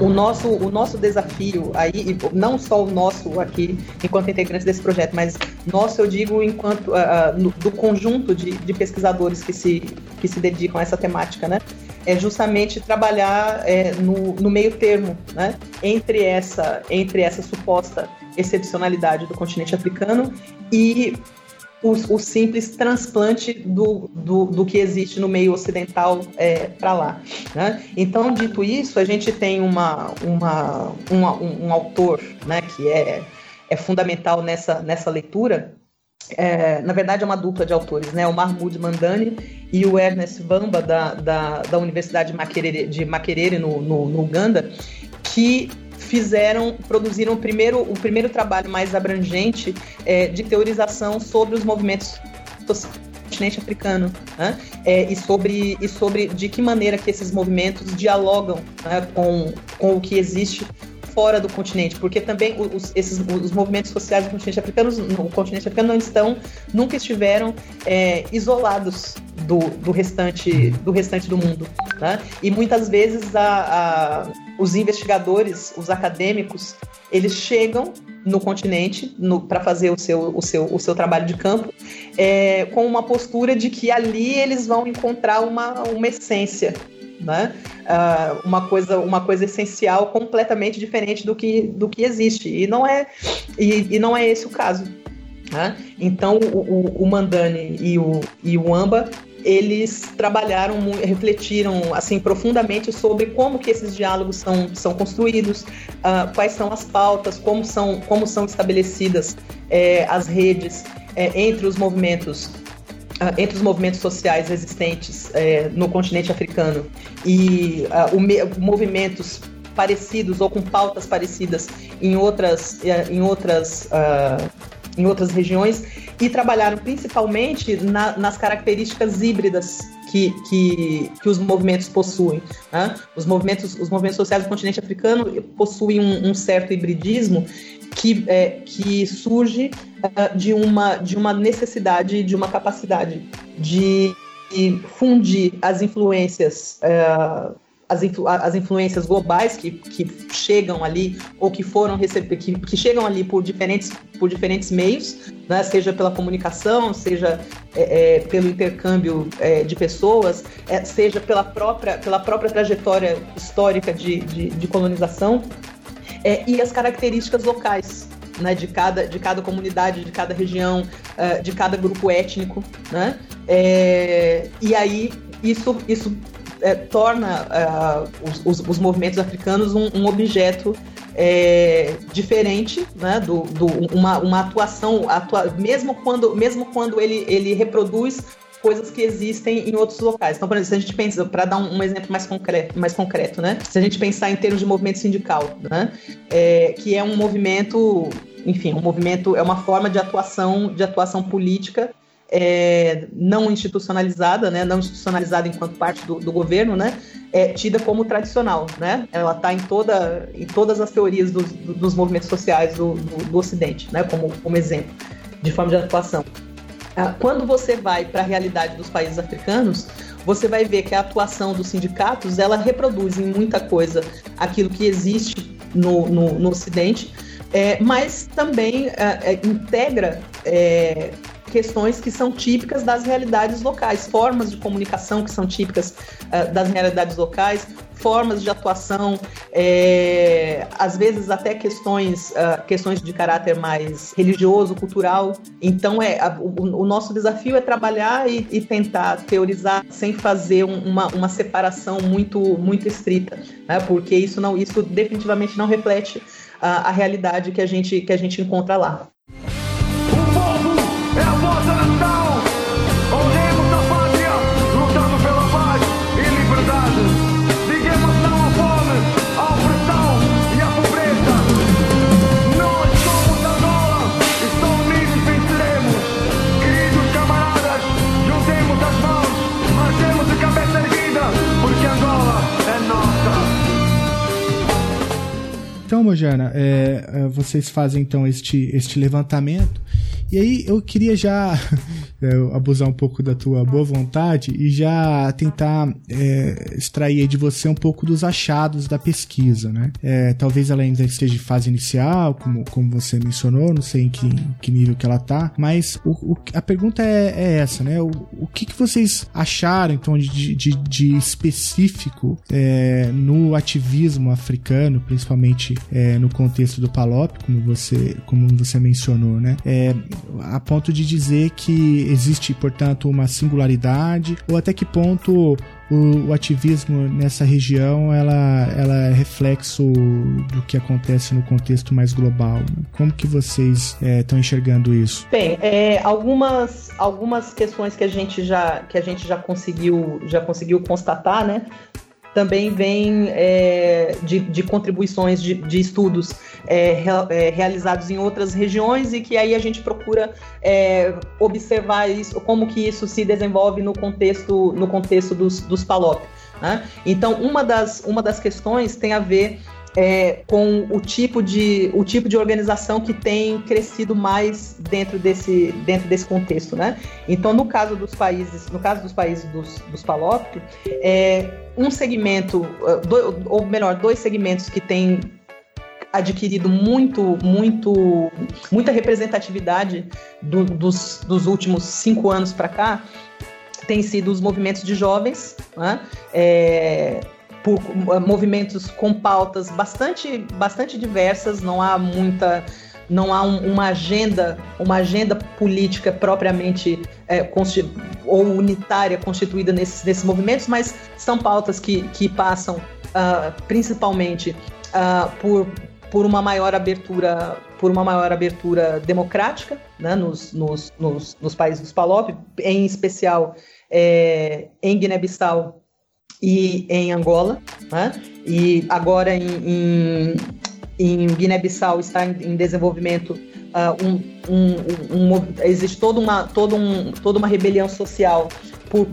o nosso, o nosso desafio aí, não só o nosso aqui, enquanto integrantes desse projeto, mas nosso, eu digo, enquanto uh, no, do conjunto de, de, pesquisadores que se, que se dedicam a essa temática, né? É justamente trabalhar é, no, no meio termo, né? Entre essa, entre essa suposta excepcionalidade do continente africano e o, o simples transplante do, do, do, que existe no meio ocidental é, para lá. Né? Então, dito isso, a gente tem uma, uma, uma um, um, autor né, que é, é fundamental nessa, nessa leitura, é, na verdade é uma dupla de autores, né? O Mahmoud Mandani e o Ernest Vamba da, da, da Universidade de Makerere, de Makerere no, no, no, Uganda, que fizeram, produziram o primeiro, o primeiro trabalho mais abrangente é, de teorização sobre os movimentos do continente africano, né? É, e, sobre, e sobre de que maneira que esses movimentos dialogam né, com, com o que existe fora do continente, porque também os, esses, os movimentos sociais do continente africano, no continente africano não estão, nunca estiveram é, isolados do, do, restante, do restante do mundo. Né? E muitas vezes a, a, os investigadores, os acadêmicos, eles chegam no continente para fazer o seu, o, seu, o seu trabalho de campo é, com uma postura de que ali eles vão encontrar uma, uma essência né? Uh, uma coisa uma coisa essencial completamente diferente do que, do que existe e não é e, e não é esse o caso né? então o, o, o, e o, e o Amba eles trabalharam, refletiram assim profundamente sobre como que esses diálogos são, são construídos, uh, quais são as pautas, como são, como são estabelecidas é, as redes é, entre os movimentos Uh, entre os movimentos sociais existentes uh, no continente africano. E uh, movimentos parecidos ou com pautas parecidas em outras, eh, em outras, em outras regiões e trabalharam principalmente na, nas características híbridas que, que, que, os movimentos possuem. Né? Os, movimentos, os movimentos sociais do continente africano possuem um, um certo hibridismo que, é, que surge uh, de, uma, de uma necessidade, de uma capacidade de fundir as influências uh, as, influ as influências globais que, que chegam ali ou que foram receber que, que chegam ali por diferentes por diferentes meios né? seja pela comunicação seja é, é, pelo intercâmbio é, de pessoas é, seja pela própria pela própria trajetória histórica de, de, de colonização é, e as características locais. Né, de, cada, de cada comunidade, de cada região, uh, de cada grupo étnico. Né? É, e aí isso, isso é, torna uh, os, os, os, movimentos africanos um, um objeto é, diferente, né, do, do, uma, uma atuação, atua, mesmo quando, mesmo quando ele, ele reproduz coisas que existem em outros locais. Então, por exemplo, se a gente pensa, para dar um, um, exemplo mais concreto, mais concreto, né? Se a gente pensar em termos de movimento sindical, né? É, que é um movimento, enfim, um movimento é uma forma de atuação, de atuação política é, não institucionalizada, né, não institucionalizada enquanto parte do, do governo, né, é tida como tradicional, né? Ela está em toda, em todas as teorias dos, dos movimentos sociais do, do, do Ocidente, né, como, como exemplo de forma de atuação. Ah, quando você vai para a realidade dos países africanos, você vai ver que a atuação dos sindicatos ela reproduz em muita coisa aquilo que existe no, no, no Ocidente, é, mas também é, é, integra é, questões que são típicas das realidades locais, formas de comunicação que são típicas uh, das realidades locais, formas de atuação, é, às vezes até questões, uh, questões de caráter mais religioso, cultural. Então, é, a, o, o, nosso desafio é trabalhar e, e tentar teorizar sem fazer um, uma, uma separação muito, muito estrita, né? porque isso, não, isso definitivamente não reflete a, a realidade que a gente, que a gente encontra lá. Força Nacional! Honremos a pátria, lutando pela paz e liberdade. Digamos não à fome, à opressão e à pobreza. Nós somos Angola e só e venceremos. Queridos camaradas, juntemos as mãos, marchemos de cabeça erguida, porque Angola é nossa. Então, Mojana, é, é vocês fazem então este, este levantamento e aí eu queria já é, abusar um pouco da tua boa vontade e já tentar é, extrair de você um pouco dos achados da pesquisa, né? É, talvez ela ainda esteja em fase inicial, como, como você mencionou, não sei em que, que nível que ela tá, mas o, o, a pergunta é, é, essa, né? O, o que, que vocês acharam então de, de, de específico é, no ativismo africano, principalmente é, no contexto do PALOP, como você, como você mencionou, né? A ponto de dizer que existe, portanto, uma singularidade, ou até que ponto o, o, ativismo nessa região ela, ela é reflexo do que acontece no contexto mais global. Né? Como que vocês estão é, enxergando isso? Bem, é, algumas, algumas questões que a gente já que a gente já conseguiu já conseguiu constatar, né? Também vem é, de, de, contribuições de, de estudos é, é, realizados em outras regiões e que aí a gente procura é, observar isso, como que isso se desenvolve no contexto, no contexto dos, dos PALOP. Né? Então, uma das, uma das questões tem a ver é, com o tipo, de, o tipo de organização que tem crescido mais dentro desse, dentro desse contexto, né? Então, no caso dos países, no caso dos países dos, dos PALOP, é, um segmento, uh, ou melhor, dois segmentos que têm adquirido muito, muito, muita representatividade do, dos, dos últimos cinco anos para cá tem sido os movimentos de jovens, né? é, por movimentos com pautas bastante, bastante diversas, não há muita não há um, uma agenda, uma agenda política propriamente é, ou unitária constituída nesses, nesses movimentos, mas são pautas que, que passam uh, principalmente uh, por, por uma maior abertura por uma maior abertura democrática né, nos, nos, nos, nos países dos PALOP, em especial é, em Guiné-Bissau e em Angola, né? e agora em, em, em Guiné-Bissau está em, em desenvolvimento uh, um, um, um, existe toda uma, toda, toda uma rebelião social por,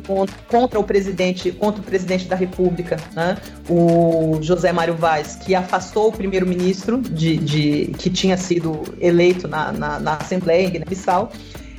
contra o presidente contra o presidente da República, né? o José Mário Vaz, que afastou o primeiro-ministro de, de, que tinha sido eleito na, na, na Assembleia em Guiné-Bissau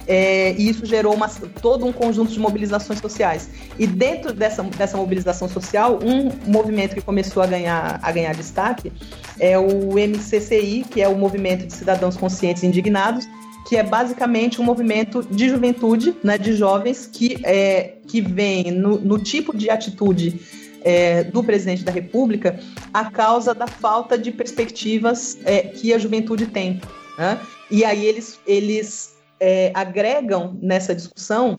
é, e isso gerou uma, todo um conjunto de mobilizações sociais. E dentro dessa, dessa mobilização social, um movimento que começou a ganhar, a ganhar destaque é o MCCI, que é o Movimento de Cidadãos Conscientes Indignados, que é basicamente um movimento de juventude, né, de jovens, que, é, que vem no, no tipo de atitude é, do presidente da República a causa da falta de perspectivas é, que a juventude tem. Né? E aí eles, eles é, agregam nessa discussão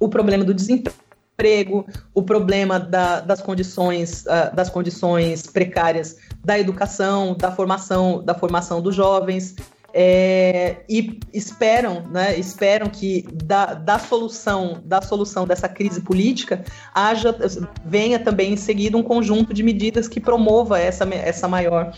o problema do desemprego, o problema da, das condições uh, das condições precárias da educação, da formação, da formação dos jovens. É, e esperam, né, esperam que da, da solução da solução dessa crise política haja venha também em seguida um conjunto de medidas que promova essa, essa maior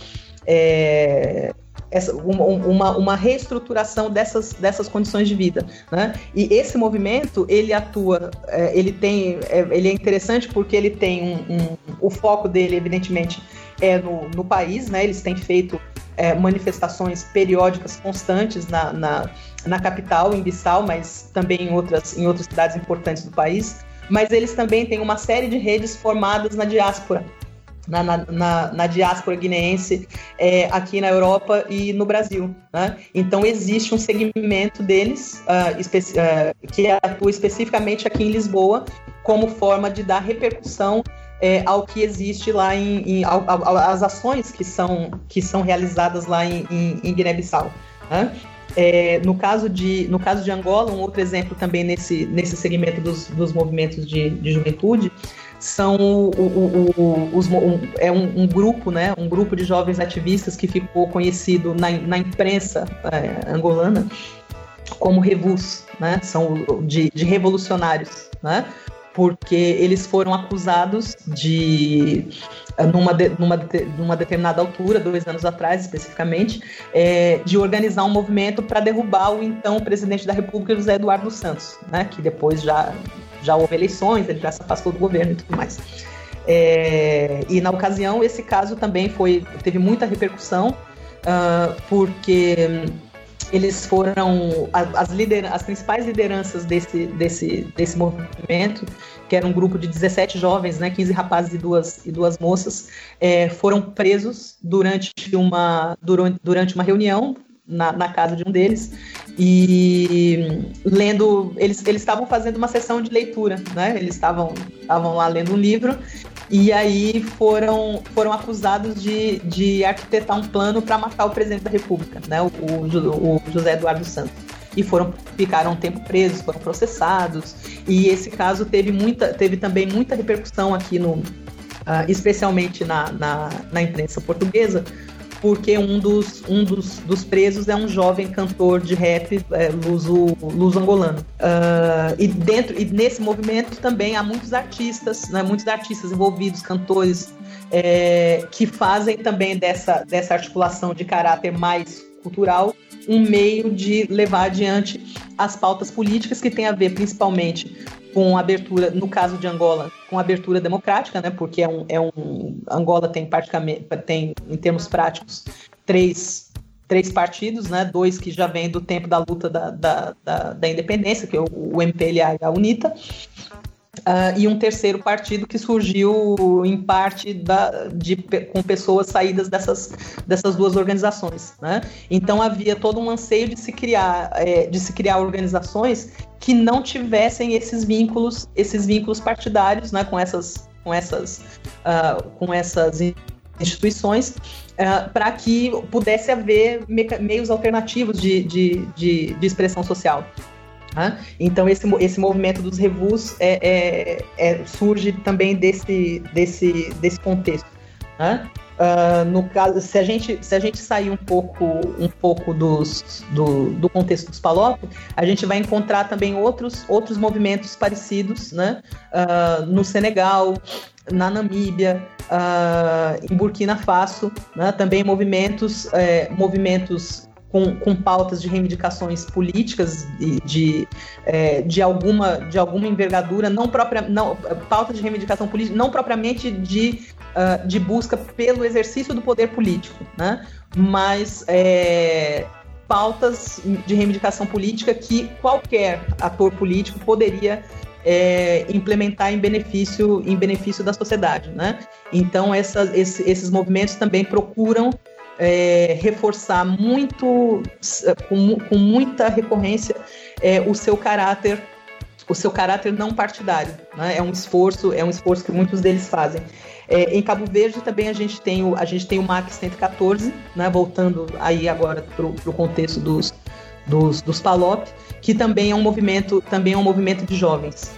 é, essa, uma, uma reestruturação dessas, dessas condições de vida. Né? E esse movimento, ele atua, é, ele tem, é, ele é interessante porque ele tem um, um, o foco dele, evidentemente, é no, no país, né? eles têm feito é, manifestações periódicas constantes na, na, na, capital, em Bissau, mas também em outras, em outras cidades importantes do país. Mas eles também têm uma série de redes formadas na diáspora na, na, na, diáspora guineense é, aqui na Europa e no Brasil. Né? Então existe um segmento deles uh, uh, que atua especificamente aqui em Lisboa como forma de dar repercussão é, ao que existe lá em, em ao, ao, as ações que são que são realizadas lá em, em, em Guiné-Bissau. Né? É, no, caso de, no caso de Angola, um outro exemplo também nesse, nesse segmento dos, dos movimentos de, de juventude, são o, o, o, os, é um, um, grupo, né, um grupo de jovens ativistas que ficou conhecido na, na imprensa é, angolana como revus, né, são de, de revolucionários, né, porque eles foram acusados de numa, de, numa, numa determinada altura, dois anos atrás especificamente, é, de organizar um movimento para derrubar o então presidente da República, José Eduardo Santos, né, que depois já já houve eleições, ele já se afastou do governo e tudo mais. É, e na ocasião, esse caso também foi teve muita repercussão uh, porque eles foram as, as principais lideranças desse, desse, desse movimento, que era um grupo de 17 jovens, né, 15 rapazes e duas, e duas moças, é, foram presos durante uma, durante, durante uma reunião na, na, casa de um deles. E lendo eles eles estavam fazendo uma sessão de leitura né? Eles estavam estavam lá lendo um livro. E aí foram, foram acusados de, de arquitetar um plano para matar o presidente da República, né, o, o, o José Eduardo Santos. E foram ficaram um tempo presos, foram processados. E esse caso teve muita, teve também muita repercussão aqui no, uh, especialmente na, na, na, imprensa portuguesa, porque um dos, um dos, dos presos é um jovem cantor de rap é, luso, luso angolano. Uh, e dentro e nesse movimento também há muitos artistas, né, muitos artistas envolvidos, cantores, é, que fazem também dessa, dessa articulação de caráter mais cultural um meio de levar adiante as pautas políticas que têm a ver principalmente com abertura, no caso de Angola, com abertura democrática, né? Porque é um, é um Angola tem praticamente tem em termos práticos três três partidos, né? Dois que já vêm do tempo da luta da, da, da, da independência, que é o, o MPLA e a UNITA, Uh, e um terceiro partido que surgiu em parte da, de, com pessoas saídas dessas, dessas duas organizações. Né? Então havia todo um anseio de se criar, é, de se criar organizações que não tivessem esses vínculos, esses vínculos partidários né, com essas, com essas, uh, com essas instituições uh, para que pudesse haver meios alternativos de, de, de, de expressão social. Né? Então esse, esse movimento dos revus é, é, é, surge também desse, desse, desse contexto. Né? Uh, no caso, se a gente se a gente sair um pouco um pouco dos, do, do contexto dos Palop, a gente vai encontrar também outros outros movimentos parecidos, né? Uh, no Senegal, na Namíbia, uh, em Burkina Faso, né? também movimentos é, movimentos com, com pautas de reivindicações políticas de, de, é, de, alguma, de alguma envergadura, não própria, não, pautas de reivindicação política, não propriamente de, uh, de busca pelo exercício do poder político, né? mas é, pautas de reivindicação política que qualquer ator político poderia é, implementar em benefício, em benefício da sociedade. Né? Então, essa, esse, esses movimentos também procuram é, reforçar muito, com, com muita recorrência, é, o seu caráter o seu caráter não partidário. Né? É um esforço, é um esforço que muitos deles fazem. É, em Cabo Verde também a gente tem o, a gente tem o MAC 114, né? voltando aí agora para o contexto dos, dos, dos PALOP, que também é um movimento, também é um movimento de jovens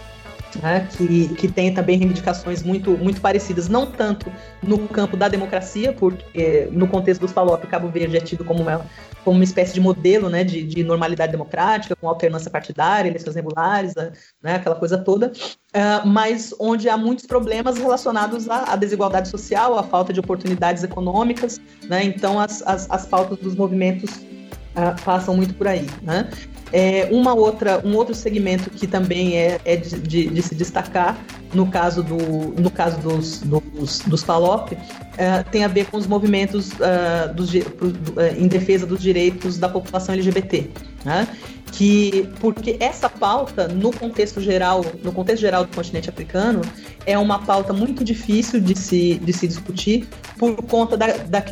né, que, que tem também reivindicações muito, muito parecidas, não tanto no campo da democracia, porque no contexto dos PALOP, Cabo Verde é tido como uma, como uma espécie de modelo né, de, de normalidade democrática, com alternância partidária, eleições regulares, né, aquela coisa toda, uh, mas onde há muitos problemas relacionados à, à, desigualdade social, à falta de oportunidades econômicas, né, então as, as, as pautas dos movimentos uh, passam muito por aí. Né? É, uma outra, um outro segmento que também é, é de, de, de, se destacar no caso, do, no caso dos, dos, dos PALOP é, tem a ver com os movimentos uh, dos, pro, uh, em defesa dos direitos da população LGBT. Né? Que porque essa pauta no contexto geral no contexto geral do continente africano é uma pauta muito difícil de se, de se discutir por conta da, da,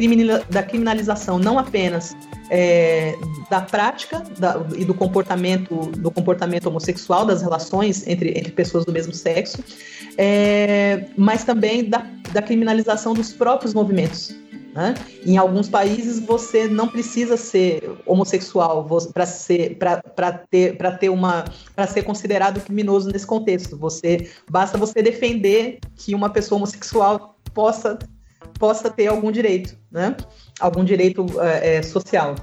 da criminalização não apenas é, da prática da, e do comportamento do comportamento homossexual das relações entre, entre pessoas do mesmo sexo, é, mas também da, da criminalização dos próprios movimentos. Né? Em alguns países você não precisa ser homossexual para ser para ter para ter uma para ser considerado criminoso nesse contexto. Você basta você defender que uma pessoa homossexual possa possa ter algum direito, né? Algum direito é, social.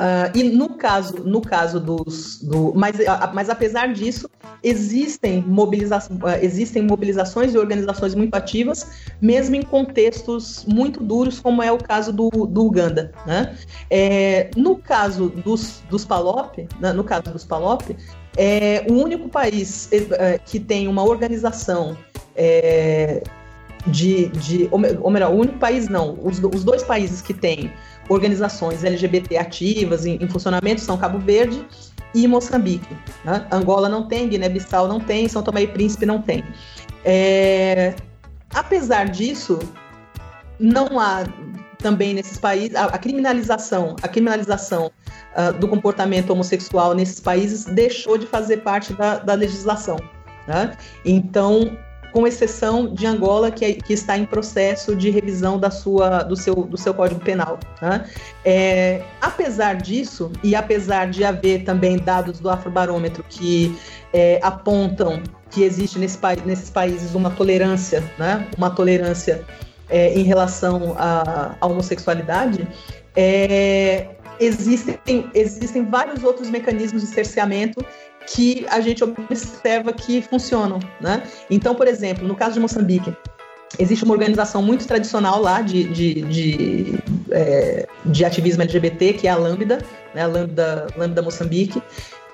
Uh, e no caso, no caso dos. Do, mas, mas apesar disso, existem, mobiliza uh, existem mobilizações e organizações muito ativas, mesmo em contextos muito duros, como é o caso do, do Uganda. Né? É, no caso dos, dos PALOP, né, no caso dos PALOP, é o único país é, que tem uma organização. É, de, de ou melhor, o único país não, os, os dois países que têm organizações LGBT ativas em, em funcionamento são Cabo Verde e Moçambique. Né? Angola não tem, Guiné-Bissau não tem, São Tomé e Príncipe não tem. É, apesar disso, não há também nesses países a, a criminalização, a criminalização uh, do comportamento homossexual nesses países deixou de fazer parte da, da legislação. Né? Então com exceção de Angola, que, é, que, está em processo de revisão da sua, do, seu, do seu Código Penal. Né? É, apesar disso, e apesar de haver também dados do Afrobarômetro que é, apontam que existe nesse, nesses países uma tolerância, né? uma tolerância é, em relação à, à homossexualidade, é, existem, existem vários outros mecanismos de cerceamento que a gente observa que funcionam, né? Então, por exemplo, no caso de Moçambique, existe uma organização muito tradicional lá de, de, de, é, de ativismo LGBT, que é a Lambda, né? Lambda, Lambda Moçambique,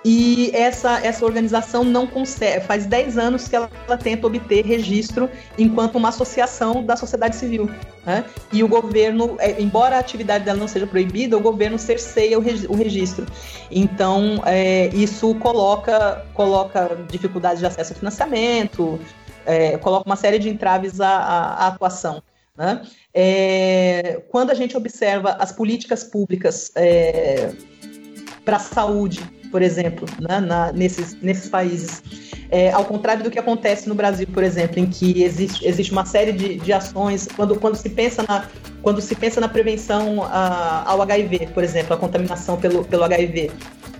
e essa, essa organização não consegue, faz 10 anos que ela, ela, tenta obter registro enquanto uma associação da sociedade civil. Né? E o governo, é, embora a atividade dela não seja proibida, o governo cerceia o, regi o registro. Então, é, isso coloca, coloca dificuldades de acesso a financiamento, é, coloca uma série de entraves à, à, à atuação. Né? É, quando a gente observa as políticas públicas é, para a saúde por exemplo, né, na, nesses, nesses países. É, ao contrário do que acontece no Brasil, por exemplo, em que existe, existe uma série de, de ações, quando, quando, se pensa na, quando se pensa na prevenção a, ao HIV, por exemplo, a contaminação pelo, pelo HIV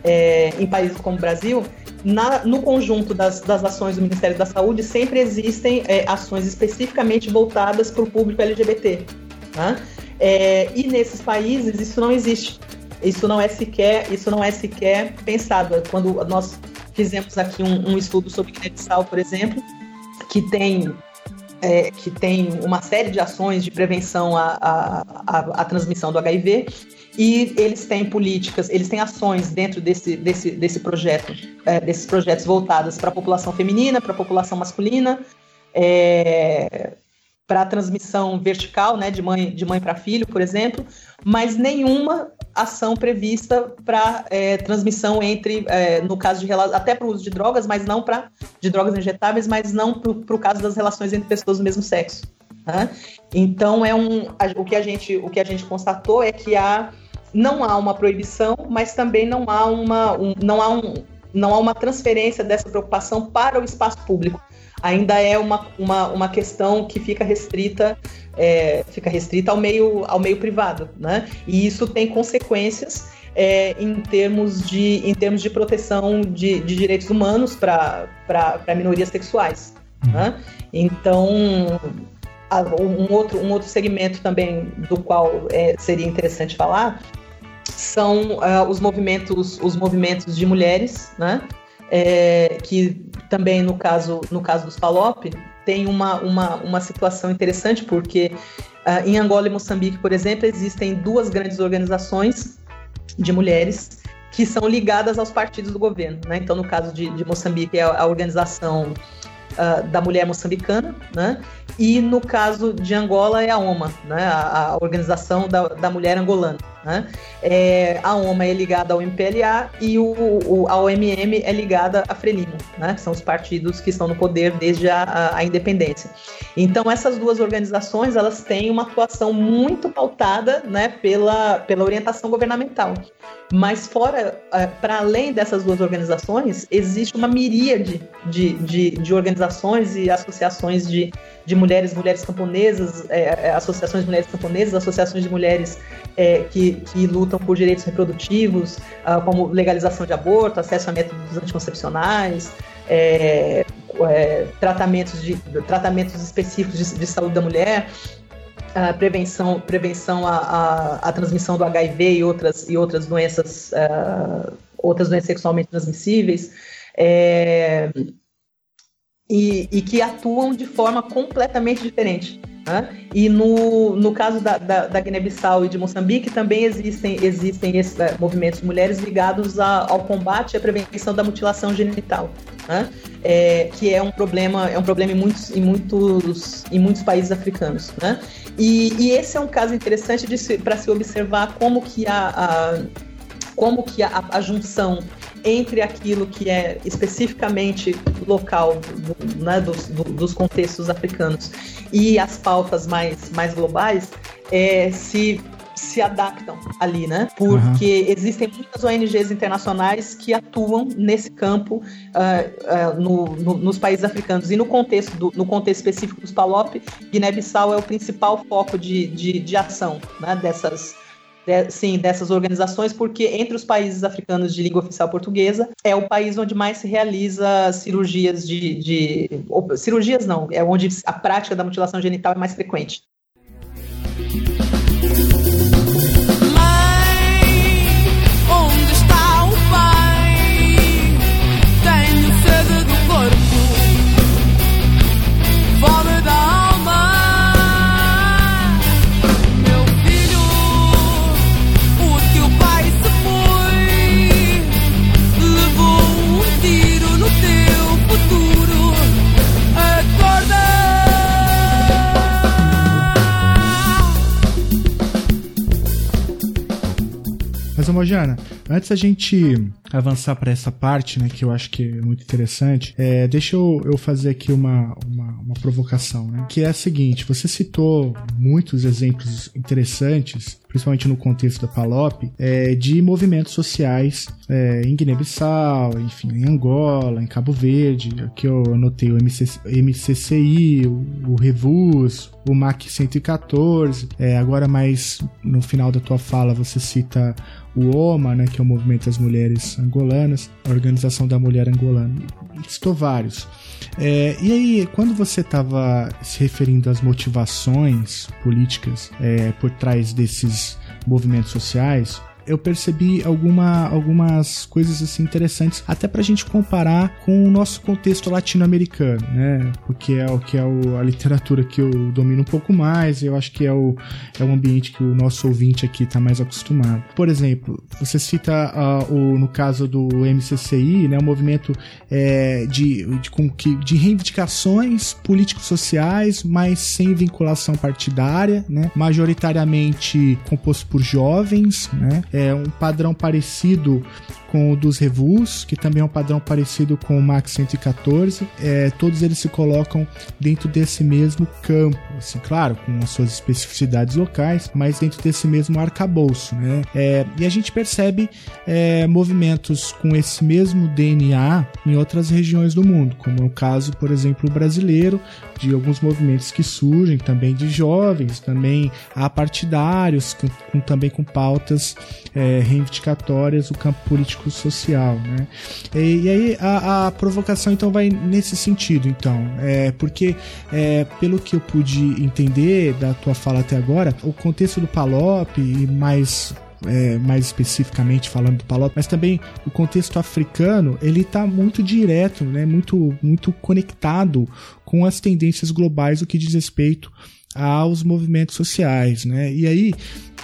é, em países como o Brasil, na, no conjunto das, das ações do Ministério da Saúde sempre existem é, ações especificamente voltadas para o público LGBT. Né? É, e nesses países isso não existe. Isso não é sequer, isso não é sequer pensado. Quando nós fizemos aqui um, um estudo sobre Guiné-Bissau, por exemplo, que tem é, que tem uma série de ações de prevenção à, à, à, à, transmissão do HIV e eles têm políticas, eles têm ações dentro desse, desse, desse projeto, é, desses projetos voltados para a população feminina, para a população masculina, é, para a transmissão vertical, né, de mãe, de mãe para filho, por exemplo, mas nenhuma ação prevista para é, transmissão entre, é, no caso de até para o uso de drogas, mas não para de drogas injetáveis, mas não para o caso das relações entre pessoas do mesmo sexo. Né? Então é um, o que a gente o que a gente constatou é que há não há uma proibição, mas também não há uma um, não há um não há uma transferência dessa preocupação para o espaço público ainda é uma, uma, uma questão que fica restrita é, fica restrita ao meio, ao meio privado, né? E isso tem consequências é, em, termos de, em termos de proteção de, de direitos humanos para minorias sexuais. Né? Então, um outro, um outro segmento também do qual é, seria interessante falar são uh, os movimentos os movimentos de mulheres, né? É, que também no caso, no caso dos PALOP, tem uma, uma, uma situação interessante, porque uh, em Angola e Moçambique, por exemplo, existem duas grandes organizações de mulheres que são ligadas aos partidos do governo. Né? Então, no caso de, de Moçambique, é a, a organização uh, da mulher moçambicana, né? e no caso de Angola é a OMA, né? a, a Organização da, da Mulher Angolana. Né? É, a OMA é ligada ao MPLA e o, o, a OMM é ligada à Frelimo, né? são os partidos que estão no poder desde a, a, a, independência. Então, essas duas organizações elas têm uma atuação muito pautada né, pela, pela orientação governamental. Mas fora, é, para além dessas duas organizações, existe uma miríade de, de, de organizações e associações de, de mulheres, mulheres camponesas, é, é associações de mulheres camponesas, associações de mulheres é, que, que lutam por direitos reprodutivos, uh, como legalização de aborto, acesso a métodos anticoncepcionais, é, é, tratamentos, de, tratamentos específicos de, de saúde da mulher, uh, prevenção, prevenção à, transmissão do HIV e outras, e outras doenças, uh, outras doenças sexualmente transmissíveis. É, e, e, que atuam de forma completamente diferente Né? E no, no caso da, da, da Guiné-Bissau e de Moçambique, também existem, existem esses uh, movimentos de mulheres ligados a, ao combate e à prevenção da mutilação genital, né? é, que é um problema, é um problema em muitos, em muitos, em muitos países africanos. Né? E, e esse é um caso interessante para se observar como que a, a como que a, a, junção entre aquilo que é especificamente local do, né, dos, do, dos, contextos africanos e as pautas mais, mais globais é, se se adaptam ali, né? Porque uhum. existem muitas ONGs internacionais que atuam nesse campo uh, uh, no, no, nos países africanos. E no contexto, do, no contexto específico dos PALOP, Guiné-Bissau é o principal foco de, de, de ação né? dessas de, sim, dessas organizações, porque entre os países africanos de língua oficial portuguesa é o país onde mais se realiza cirurgias de, de ou, cirurgias não, é onde a prática da mutilação genital é mais frequente. Mojana, antes a gente avançar para essa parte, né, que eu acho que é muito interessante, é, deixa eu, eu fazer aqui uma, uma, uma, provocação, né, que é a seguinte: você citou muitos exemplos interessantes, principalmente no contexto da Palop, é, de movimentos sociais é, em Guiné-Bissau, enfim, em Angola, em Cabo Verde. Aqui eu anotei o MC, MCCI, o, o Revus, o MAC 114. É, agora, mais no final da tua fala, você cita o OMA, né, que é o Movimento das Mulheres Angolanas, a Organização da Mulher Angolana. Estou vários. É, e aí, quando você estava se referindo às motivações políticas é, por trás desses movimentos sociais, eu percebi alguma, algumas coisas assim interessantes, até para a gente comparar com o nosso contexto latino-americano, né? Porque é o que é o, a literatura que eu domino um pouco mais, eu acho que é o, é o ambiente que o nosso ouvinte aqui está mais acostumado. Por exemplo, você cita uh, o, no caso do MCCI, né, o movimento é, de, de, com que, de reivindicações políticos-sociais, mas sem vinculação partidária, né? majoritariamente composto por jovens, né? É um padrão parecido com o dos Revus, que também é um padrão parecido com o Max 114. É, todos eles se colocam dentro desse mesmo campo, assim, claro, com as suas especificidades locais, mas dentro desse mesmo arcabouço, né? É, e a gente percebe é, movimentos com esse mesmo DNA em outras regiões do mundo, como no caso, por exemplo, brasileiro, de alguns movimentos que surgem também de jovens, também há partidários, com, com também com pautas é, reivindicatórias do campo político social, né? E, e aí a, a, provocação então vai nesse sentido, então, é, porque é, pelo que eu pude entender da tua fala até agora, o contexto do Palop e mais é, mais especificamente falando do Palop, mas também o contexto africano, ele está muito direto, né, muito, muito conectado com as tendências globais o que diz respeito aos movimentos sociais, né? E aí,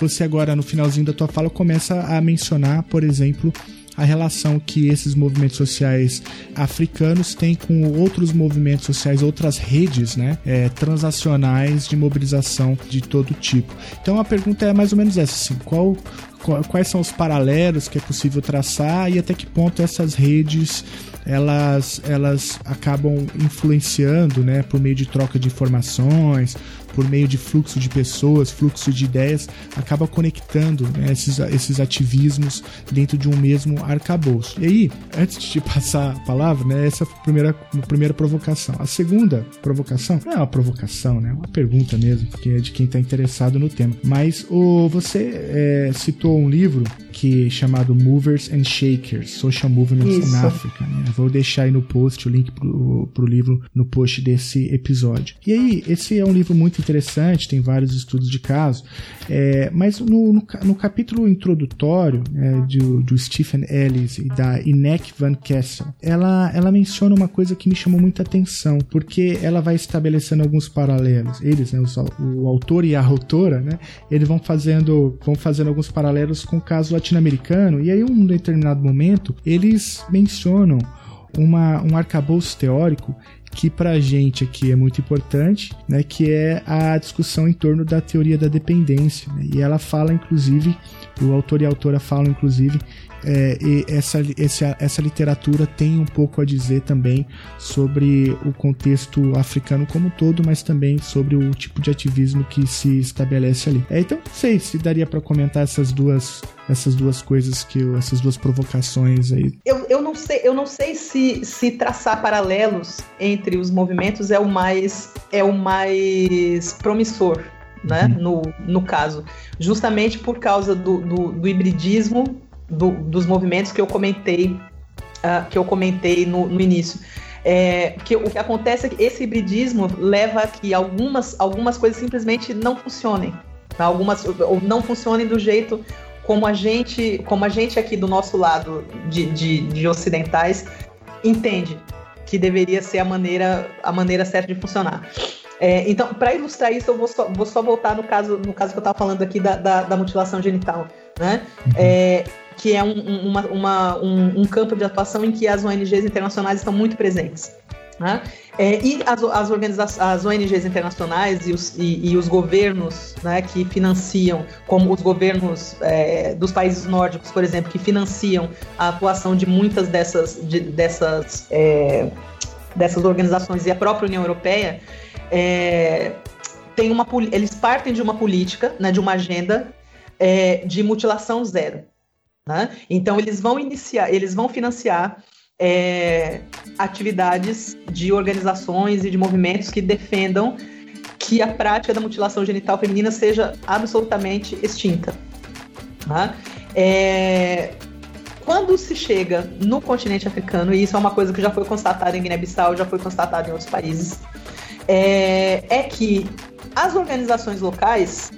você agora no finalzinho da tua fala começa a mencionar, por exemplo, a relação que esses movimentos sociais africanos têm com outros movimentos sociais, outras redes né, é, transacionais de mobilização de todo tipo. Então a pergunta é mais ou menos essa: assim, qual, qual, quais são os paralelos que é possível traçar e até que ponto essas redes elas, elas acabam influenciando né, por meio de troca de informações, por meio de fluxo de pessoas, fluxo de ideias, acaba conectando né, esses, esses ativismos dentro de um mesmo arcabouço. E aí, antes de te passar a palavra, né, essa foi a primeira, a primeira provocação. A segunda provocação, não é uma provocação, né, é uma pergunta mesmo, porque é de quem está interessado no tema. Mas o, você é, citou um livro que é chamado Movers and Shakers, Social Movements Isso. in Africa. Né? vou deixar aí no post o link pro, pro livro no post desse episódio. E aí, esse é um livro muito interessante, tem vários estudos de caso, é, mas no, no, no, capítulo introdutório é, do, do, Stephen Ellis e da Inek Van Kessel, ela, ela menciona uma coisa que me chamou muita atenção, porque ela vai estabelecendo alguns paralelos. Eles, né, os, o autor e a autora, né, eles vão fazendo, vão fazendo alguns paralelos com o caso latino-americano, e aí, em um determinado momento, eles mencionam uma, um arcabouço teórico que para a gente aqui é muito importante, né, que é a discussão em torno da teoria da dependência. Né, e ela fala, inclusive, o autor e a autora falam, inclusive, é, essa, essa, essa literatura tem um pouco a dizer também sobre o contexto africano como um todo, mas também sobre o tipo de ativismo que se estabelece ali. É, então, não sei se daria para comentar essas duas essas duas coisas que eu, essas duas provocações aí. Eu, eu não sei, eu não sei se, se traçar paralelos entre os movimentos é o mais é o mais promissor, né? Uhum. No, no caso, justamente por causa do, do, do hibridismo do, dos movimentos que eu comentei, uh, que eu comentei no, no início. É, que o que acontece é que esse hibridismo leva a que algumas, algumas coisas simplesmente não funcionem. Tá? Algumas ou não funcionem do jeito como a gente, como a gente aqui do nosso lado de, de, de ocidentais entende que deveria ser a maneira, a maneira certa de funcionar. É, então, para ilustrar isso, eu vou só, vou só, voltar no caso, no caso que eu estava falando aqui da, da, da, mutilação genital. Né? Uhum. É, que é um, uma, uma, um, um, campo de atuação em que as ONGs internacionais estão muito presentes. Né? É, e as, as, organizações, as ONGs internacionais e os, e, e os governos né, que financiam, como os governos é, dos países nórdicos, por exemplo, que financiam a atuação de muitas dessas, de, dessas, é, dessas organizações e a própria União Europeia, é, tem uma, eles partem de uma política, né, de uma agenda é, de mutilação zero. Né? Então eles vão iniciar, eles vão financiar é, atividades de organizações e de movimentos que defendam que a prática da mutilação genital feminina seja absolutamente extinta. Né? É, quando se chega no continente africano, e isso é uma coisa que já foi constatada em Guiné-Bissau, já foi constatada em outros países, é, é que as organizações locais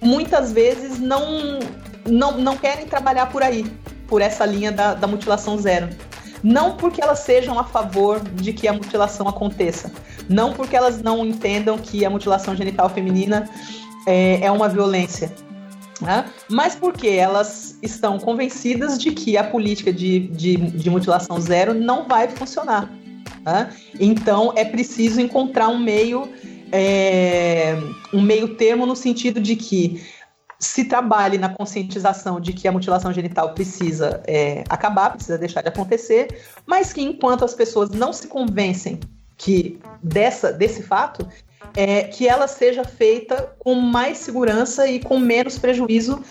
muitas vezes não não, não querem trabalhar por aí, por essa linha da, da mutilação zero. Não porque elas sejam a favor de que a mutilação aconteça, não porque elas não entendam que a mutilação genital feminina é, é uma violência, né? mas porque elas estão convencidas de que a política de, de, de mutilação zero não vai funcionar. Né? Então é preciso encontrar um meio, é, um meio termo no sentido de que se trabalhe na conscientização de que a mutilação genital precisa é, acabar, precisa deixar de acontecer, mas que enquanto as pessoas não se convencem que dessa, desse fato, é, que ela seja feita com mais segurança e com menos prejuízo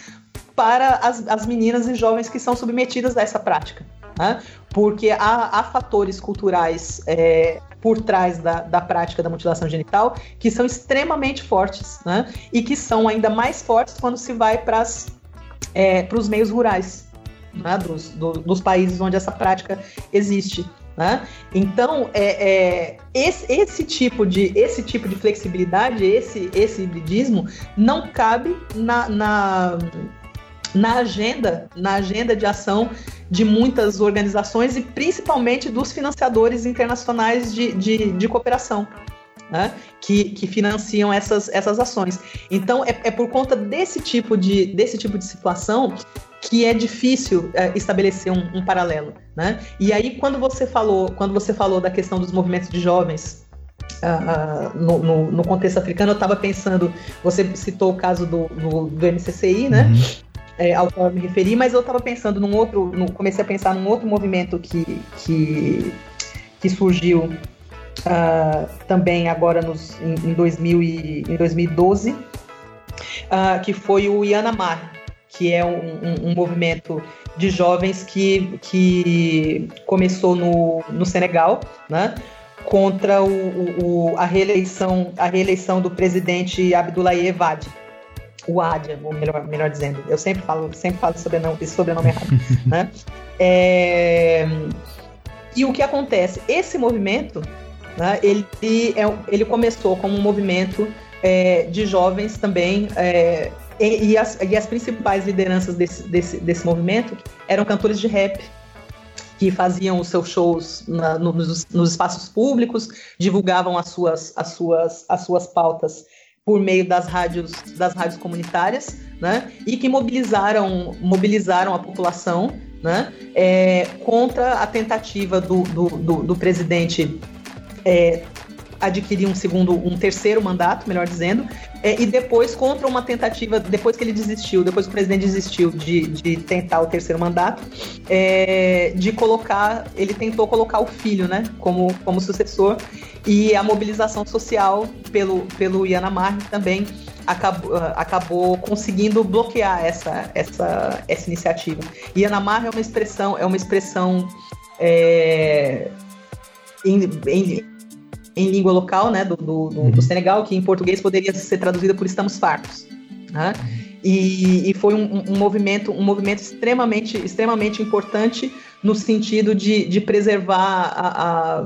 para as, as meninas e jovens que são submetidas a essa prática. Né? Porque há, há fatores culturais é, por trás da, da prática da mutilação genital que são extremamente fortes, né? E que são ainda mais fortes quando se vai para é, os meios rurais, né? dos, do, dos países onde essa prática existe. Né? Então, é, é, esse, esse, tipo de, esse tipo de flexibilidade, esse, esse hibridismo, não cabe na, na, na agenda, na agenda de ação de muitas organizações e principalmente dos financiadores internacionais de, de, de cooperação. Né, que, que, financiam essas, essas ações. Então, é, é, por conta desse tipo de, desse tipo de situação que é difícil é, estabelecer um, um, paralelo. Né? E aí, quando você falou, quando você falou da questão dos movimentos de jovens uh, no, no, no, contexto africano, eu estava pensando, você citou o caso do, do, do MCCI, né? Uhum é, ao qual eu me referi, mas eu estava pensando num outro, no, comecei a pensar num outro movimento que, que, que surgiu uh, também agora nos, em, em, 2000 e, em 2012, uh, ah, que foi o Yanamar, que é um, um, um, movimento de jovens que, que começou no, no Senegal, né? contra o, o, a reeleição a reeleição do presidente Abdoulaye Wade o Adia, ou melhor, melhor dizendo, eu sempre falo, sempre falo sobrenome, esse sobrenome errado, né? É, e o que acontece? Esse movimento, né, ele, é, ele começou como um movimento é, de jovens também. É, e, e, as, e, as, principais lideranças desse, desse, desse movimento eram cantores de rap, que faziam os seus shows na, nos, nos, espaços públicos, divulgavam as suas, as suas, as suas pautas por meio das rádios, das rádios comunitárias, né? E que mobilizaram, mobilizaram a população, né? É, contra a tentativa do, do, do, do presidente é, adquirir um segundo, um terceiro mandato, melhor dizendo, é, e depois contra uma tentativa, depois que ele desistiu, depois que o presidente desistiu de, de tentar o terceiro mandato, é, de colocar, ele tentou colocar o filho, né, como, como sucessor, e a mobilização social pelo, pelo Yanamar também acabou, acabou conseguindo bloquear essa, essa, essa iniciativa. Yanamar é uma expressão, é uma expressão é, em, em, em língua local, né, do, do, do, do, uhum. Senegal, que em português poderia ser traduzida por estamos fartos. Né? E, e, foi um, um, movimento, um movimento extremamente, extremamente importante no sentido de, de preservar a, a,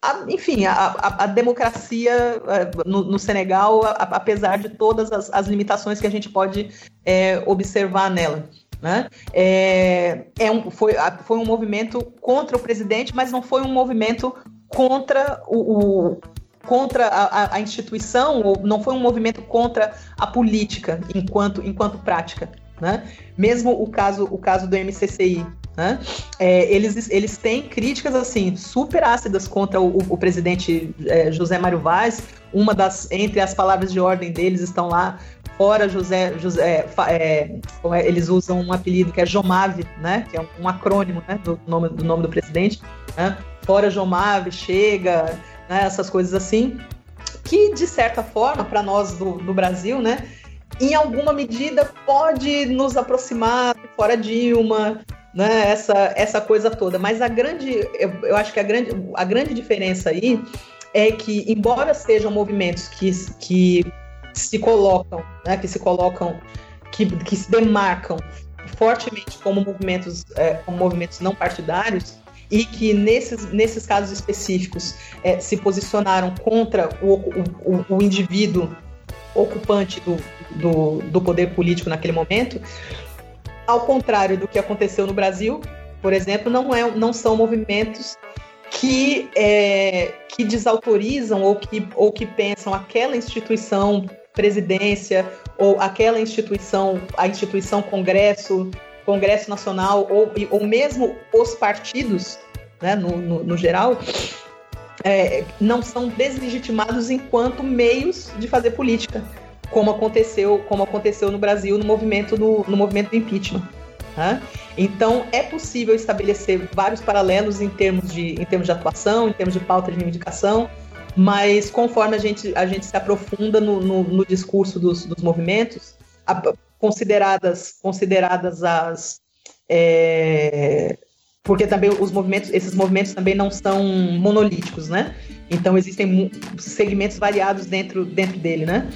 a enfim, a, a, democracia eh, no, no Senegal, apesar de todas as, as, limitações que a gente pode é, observar nela. Né? É, é um, foi, foi um movimento contra o presidente, mas não foi um movimento contra o, o contra a, a, instituição, ou não foi um movimento contra a política enquanto, enquanto prática. Né? Mesmo o caso, o caso do MCCI. Né? É, eles, eles têm críticas assim super ácidas contra o, o presidente é, José Mário Vaz. Uma das entre as palavras de ordem deles estão lá fora José, José é, é, eles usam um apelido que é Jomave, né? Que é um, acrônimo né? do nome do nome do presidente. Né? Fora Jomave, chega, né, essas coisas assim, que de certa forma, para nós do, do Brasil, né, em alguma medida pode nos aproximar fora Dilma, né, essa, essa coisa toda. Mas a grande, eu, eu acho que a grande, a grande diferença aí é que, embora sejam movimentos que, que se colocam, né, que se colocam, que, que se demarcam fortemente como movimentos, é, como movimentos não partidários, e que nesses, nesses casos específicos é, se posicionaram contra o, o, o indivíduo ocupante do, do, do, poder político naquele momento, ao contrário do que aconteceu no Brasil, por exemplo, não, é, não são movimentos que, é, que desautorizam ou que, ou que pensam aquela instituição presidência ou aquela instituição, a instituição Congresso Congresso Nacional ou, ou mesmo os partidos, né, no, no, no geral, é, não são deslegitimados enquanto meios de fazer política, como aconteceu, como aconteceu no Brasil no movimento do, no movimento do impeachment. Né? Então é possível estabelecer vários paralelos em termos de, em termos de atuação, em termos de pauta de reivindicação, mas conforme a gente, a gente se aprofunda no, no, no discurso dos, dos movimentos, a, consideradas, consideradas as. É, porque também os movimentos, esses movimentos também não são monolíticos, né? Então existem segmentos variados dentro, dentro dele, né?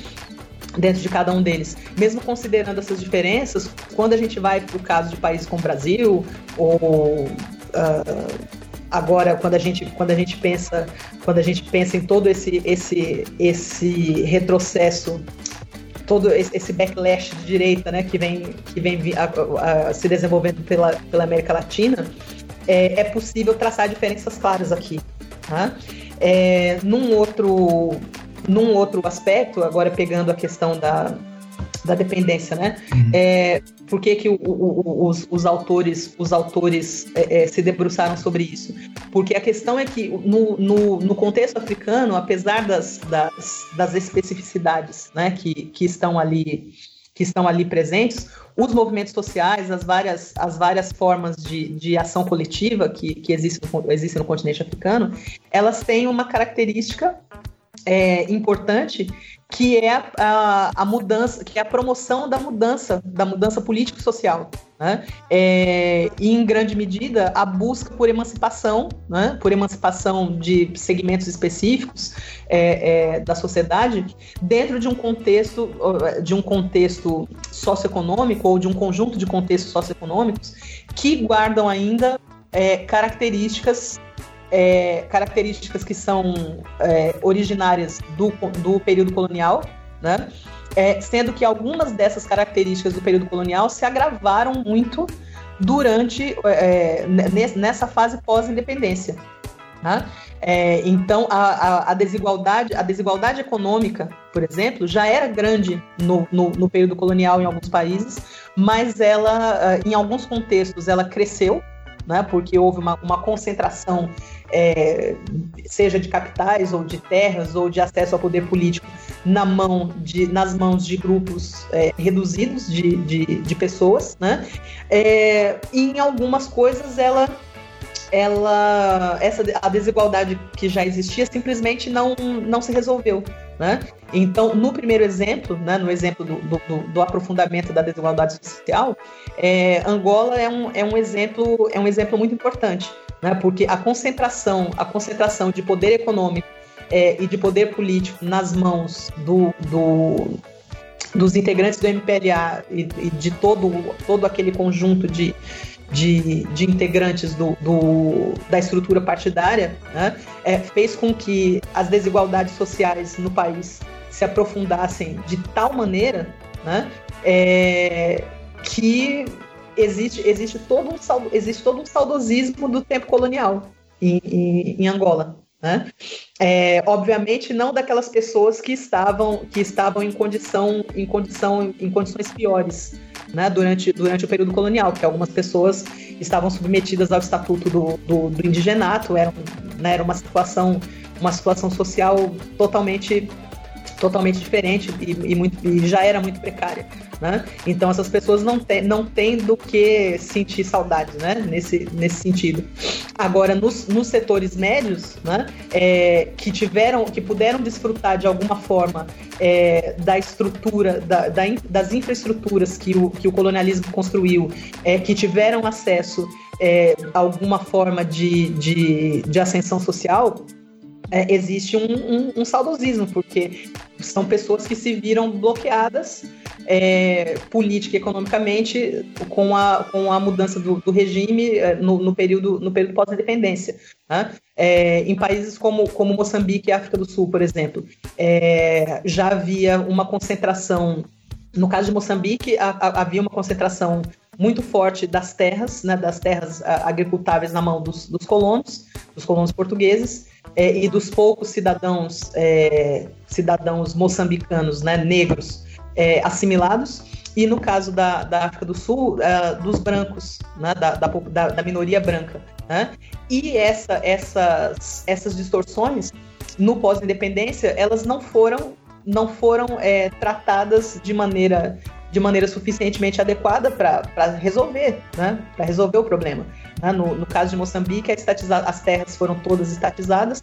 Dentro de cada um deles. Mesmo considerando essas diferenças, quando a gente vai para o caso de países como o Brasil, ou uh, agora quando a gente, quando a gente pensa, quando a gente pensa em todo esse, esse, esse retrocesso todo esse backlash de direita, né, que vem, que vem a, a, se desenvolvendo pela, pela América Latina, é, é possível traçar diferenças claras aqui. Tá? É, num, outro, num outro aspecto, agora pegando a questão da, da dependência, né? Uhum. É, por que, que o, o, os, os, autores, os autores é, é, se debruçaram sobre isso? Porque a questão é que no, no, no contexto africano, apesar das, das, das, especificidades né, que, que estão ali que estão ali presentes, os movimentos sociais, as várias, as várias formas de, de ação coletiva que, que existem, no, existem no continente africano, elas têm uma característica é, importante que é a, a, mudança, que é a promoção da mudança, da mudança político-social. Né? É, e, em grande medida, a busca por emancipação, né? por emancipação de segmentos específicos é, é, da sociedade, dentro de um contexto, de um contexto socioeconômico ou de um conjunto de contextos socioeconômicos que guardam ainda é, características é, características que são é, originárias do, do período colonial, né? É, sendo que algumas dessas características do período colonial se agravaram muito durante é, nessa fase pós-independência. Tá? É, então a, a, a, desigualdade, a desigualdade econômica, por exemplo, já era grande no, no, no período colonial em alguns países, mas ela, em alguns contextos, ela cresceu né, porque houve uma, uma concentração, é, seja de capitais ou de terras ou de acesso ao poder político, na mão de, nas mãos de grupos é, reduzidos de, de, de, pessoas, né? É, e em algumas coisas ela ela essa a desigualdade que já existia simplesmente não, não se resolveu né? Então, no primeiro exemplo, né, no exemplo do, do, do aprofundamento da desigualdade social, é, Angola é um, é, um exemplo, é um exemplo muito importante, né, porque a concentração, a concentração de poder econômico é, e de poder político nas mãos do, do dos integrantes do MPLA e, e de todo, todo aquele conjunto de, de, de integrantes do, do, da estrutura partidária, né, é, fez com que as desigualdades sociais no país se aprofundassem de tal maneira né, é, que existe, existe, todo um, existe todo um saudosismo do tempo colonial em, em, em Angola. Né? É, obviamente não daquelas pessoas que estavam que estavam em condição em condição em condições piores né, durante, durante o período colonial, porque algumas pessoas estavam submetidas ao estatuto do, do, do indigenato, era, né, era uma situação uma situação social totalmente totalmente diferente e, e, muito, e já era muito precária. Né? Então essas pessoas não têm não tem do que sentir saudade né? nesse, nesse sentido. Agora, nos, nos setores médios, né? É, que tiveram, que puderam desfrutar de alguma forma é, da estrutura, da, da, das infraestruturas que o, que o colonialismo construiu, é, que tiveram acesso é, a alguma forma de, de, de ascensão social, é, existe um, um, um, saudosismo, porque são pessoas que se viram bloqueadas é, política e economicamente com a, com a mudança do, do regime é, no, no, período, no período pós-independência. Né? É, em países como, como Moçambique e África do Sul, por exemplo, é, já havia uma concentração. No caso de Moçambique, a, a, havia uma concentração muito forte das terras, né, das terras agricultáveis na mão dos, dos colonos, dos colonos portugueses, é, e dos poucos cidadãos é, cidadãos moçambicanos, né, negros, é, assimilados, e no caso da, da África do Sul, uh, dos brancos, né, da, da, da, minoria branca. Né? E essa, essas, essas distorções, no pós-independência, elas não foram, não foram é, tratadas de maneira, de maneira suficientemente adequada para resolver, né? para resolver o problema. Né? No, no caso de Moçambique, as terras foram todas estatizadas,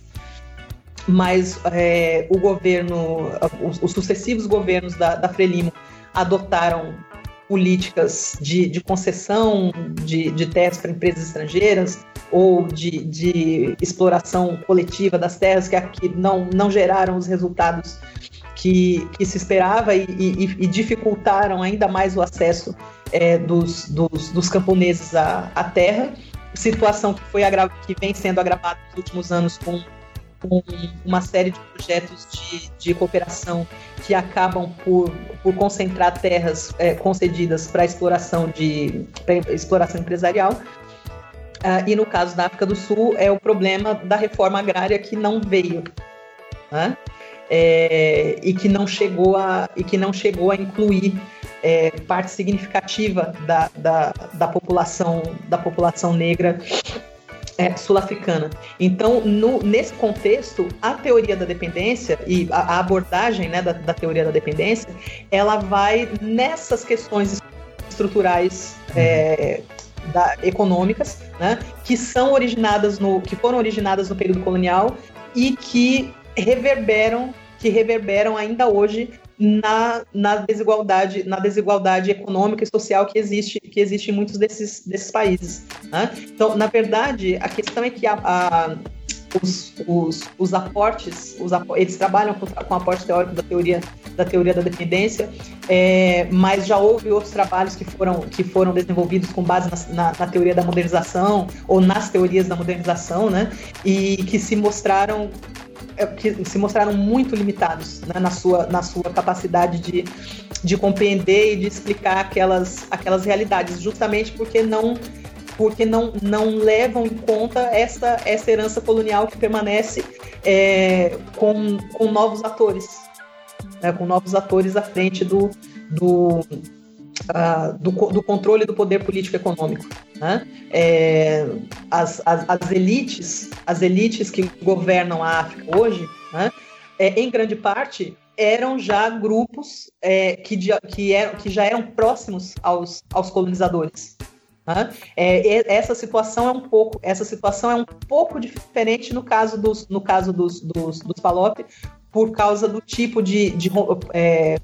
mas é, o governo, os, os, sucessivos governos da, da Frelimo adotaram políticas de, de concessão de, de terras para empresas estrangeiras ou de, de exploração coletiva das terras que aqui não, não geraram os resultados que, que se esperava e, e, e, dificultaram ainda mais o acesso é, dos, dos, dos, camponeses à, à terra, situação que, foi que vem sendo agravada nos últimos anos com com uma série de projetos de, de cooperação que acabam por, por concentrar terras é, concedidas para exploração de exploração empresarial. Uh, e no caso da África do Sul é o problema da reforma agrária que não veio, né? É, e que não chegou a e que não chegou a incluir é, parte significativa da, da, da população da população negra é, sul-africana. Então, no, nesse contexto, a teoria da dependência e a, a abordagem né, da, da, teoria da dependência, ela vai nessas questões estruturais é, da, econômicas, né, que são originadas no, que foram originadas no período colonial e que reverberam, que reverberam ainda hoje na, na desigualdade na desigualdade econômica e social que existe que existe em muitos desses, desses países né? então na verdade a questão é que a, a os, os, os, aportes, os, eles trabalham com, com aporte teórico da teoria da teoria da dependência, é, mas já houve outros trabalhos que foram, que foram desenvolvidos com base na, na, na, teoria da modernização ou nas teorias da modernização, né, e que se mostraram que se mostraram muito limitados né, na, sua, na sua capacidade de, de compreender e de explicar aquelas, aquelas realidades, justamente porque não porque não, não levam em conta essa, essa herança colonial que permanece é, com, com novos atores, né, com novos atores à frente do, do, uh, do, do, controle do poder político econômico. Né? É, as, as, as, elites, as elites que governam a África hoje, né, é, em grande parte eram já grupos é, que, que, eram, que já eram próximos aos, aos colonizadores. Né? É, essa situação é um pouco essa situação é um pouco diferente no caso dos no caso dos, dos, dos Palop por causa do tipo de, de é,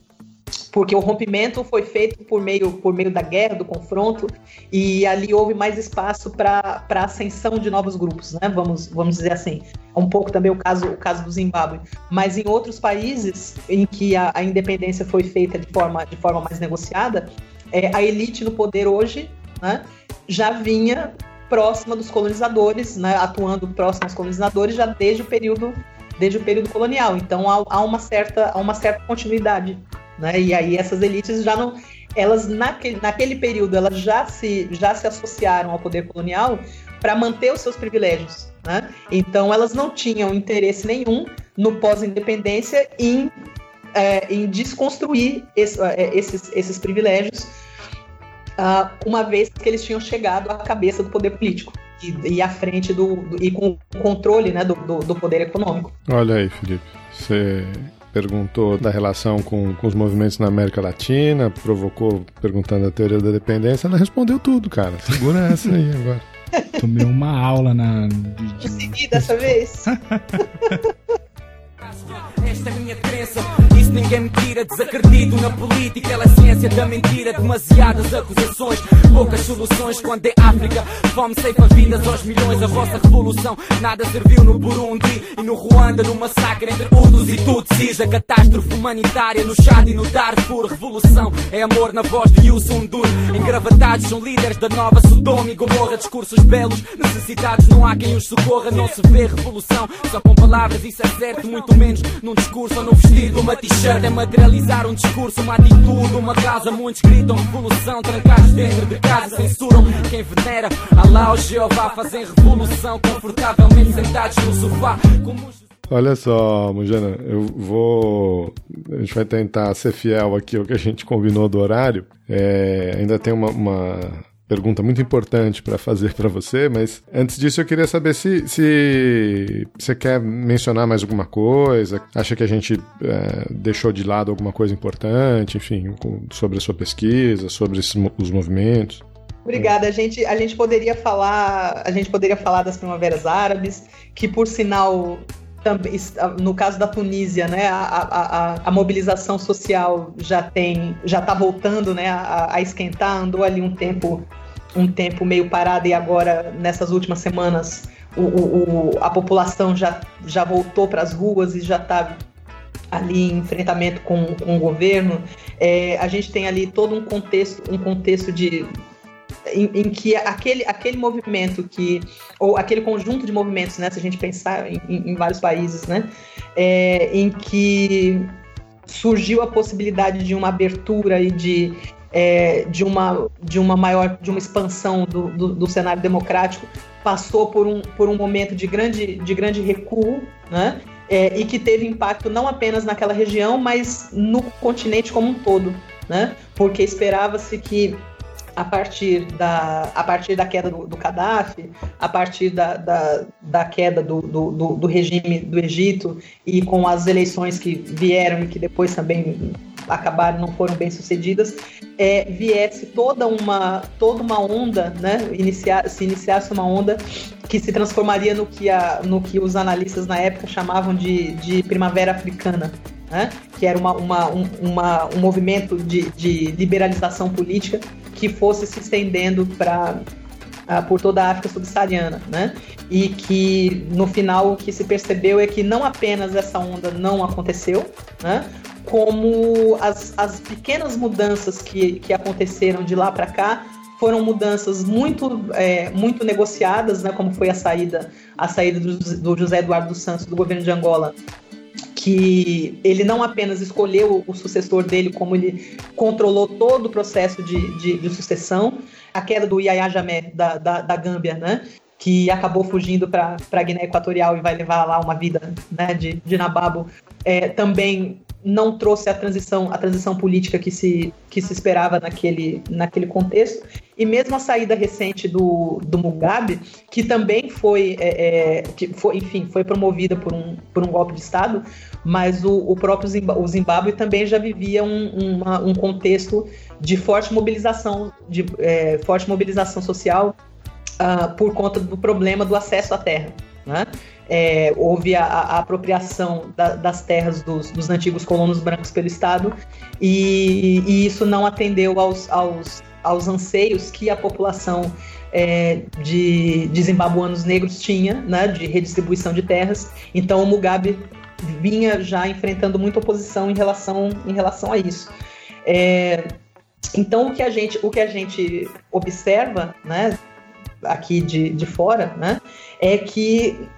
porque o rompimento foi feito por meio, por meio da guerra, do confronto, e ali houve mais espaço para a ascensão de novos grupos, né? Vamos, vamos dizer assim. É um pouco também o caso, o caso do Zimbábue. Mas em outros países em que a, a independência foi feita de forma, de forma mais negociada, é, a elite no poder hoje né, já vinha próxima dos colonizadores, né, atuando próximo aos colonizadores já desde o período desde o período colonial. Então há, há uma certa há uma certa continuidade né? E aí essas elites já não, elas naquele, naquele período elas já se já se associaram ao poder colonial para manter os seus privilégios, né? Então elas não tinham interesse nenhum no pós-independência em, é, em desconstruir esse, é, esses, esses privilégios, uh, uma vez que eles tinham chegado à cabeça do poder político e, e à frente do, do, e com o controle né, do, do, do poder econômico. Olha aí, Felipe, você perguntou da relação com, com os movimentos na América Latina, provocou perguntando a teoria da dependência, ela respondeu tudo, cara. Segura essa aí agora. Tomei uma aula na. Consegui dessa vez. Esta é minha crença, isso ninguém me tira. Desacredito na política, ela é ciência da mentira. Demasiadas acusações, poucas soluções. Quando é África, fome ceifa vidas aos milhões. A vossa revolução nada serviu no Burundi e no Ruanda. No massacre entre Hutus e Tutsis. A catástrofe humanitária no Chad e no Darfur. Revolução é amor na voz de Yusun Dur. Engravatados são líderes da nova Sodoma e Gomorra. Discursos belos, necessitados não há quem os socorra. Não se vê revolução só com palavras, isso é certo, muito menos num discurso ou num vestido, uma t-shirt é materializar um discurso, uma atitude, uma causa. Muitos gritam revolução, trancados dentro de casa, censuram quem venera. Alá, o Jeová, fazem revolução, confortavelmente sentados no sofá. Como... Olha só, Mujana, eu vou. A gente vai tentar ser fiel aqui ao que a gente combinou do horário. É, ainda tem uma, uma pergunta muito importante para fazer para você, mas antes disso eu queria saber se, se você quer mencionar mais alguma coisa, acha que a gente é, deixou de lado alguma coisa importante, enfim, sobre a sua pesquisa, sobre esses, os movimentos. Obrigada. A gente, a gente poderia falar, a gente poderia falar das primaveras árabes, que por sinal também no caso da Tunísia, né, a, a, a, a mobilização social já tem, já está voltando, né, a, a, esquentar, andou ali um tempo um tempo meio parado e agora, nessas últimas semanas, o, o, a população já, já voltou para as ruas e já está ali em enfrentamento com, com o governo. É, a gente tem ali todo um contexto, um contexto de em, em, que aquele, aquele movimento que ou aquele conjunto de movimentos, né, se a gente pensar em, em vários países, né, é, em que surgiu a possibilidade de uma abertura e de, é, de, uma, de uma maior, de uma expansão do, do, do, cenário democrático, passou por um, por um momento de grande, de grande recuo, né? É, e que teve impacto não apenas naquela região, mas no continente como um todo, né? Porque esperava-se que a partir da, a partir da queda do, do Gaddafi, a partir da, da, da queda do, do, do, regime do Egito e com as eleições que vieram e que depois também acabaram, não foram bem sucedidas, é, viesse toda uma, toda uma onda, né, iniciar, se iniciasse uma onda que se transformaria no que, a, no que os analistas na época chamavam de, de primavera africana. Né? que era uma, uma, um, uma, um movimento de, de liberalização política que fosse se estendendo para ah, por toda a África subsaariana, né? E que no final o que se percebeu é que não apenas essa onda não aconteceu, né? Como as, as pequenas mudanças que, que aconteceram de lá para cá foram mudanças muito, é, muito negociadas, né, como foi a saída, a saída do, do José Eduardo dos Santos do governo de Angola que ele não apenas escolheu o sucessor dele, como ele controlou todo o processo de, de, de sucessão, a queda do Yahya Jammeh da, da, da Gâmbia, né? que acabou fugindo para a Guiné Equatorial e vai levar lá uma vida né, de, de nababo, é, também não trouxe a transição, a transição política que se, que se esperava naquele, naquele contexto. E mesmo a saída recente do, do Mugabe, que também foi, é, é, que foi, enfim, foi promovida por um, por um golpe de Estado, mas o, o próprio Zimbábue, o Zimbábue também já vivia um, uma, um contexto de forte mobilização, de é, forte mobilização social uh, por conta do problema do acesso à terra. Né? É, houve a, a apropriação da, das terras dos, dos, antigos colonos brancos pelo Estado e, e isso não atendeu aos, aos, aos, anseios que a população é, de, de zimbabuanos negros tinha, né, de redistribuição de terras. Então o Mugabe vinha já enfrentando muita oposição em relação, em relação a isso. É, então o que a gente, o que a gente observa, né, aqui de, de fora, né, é que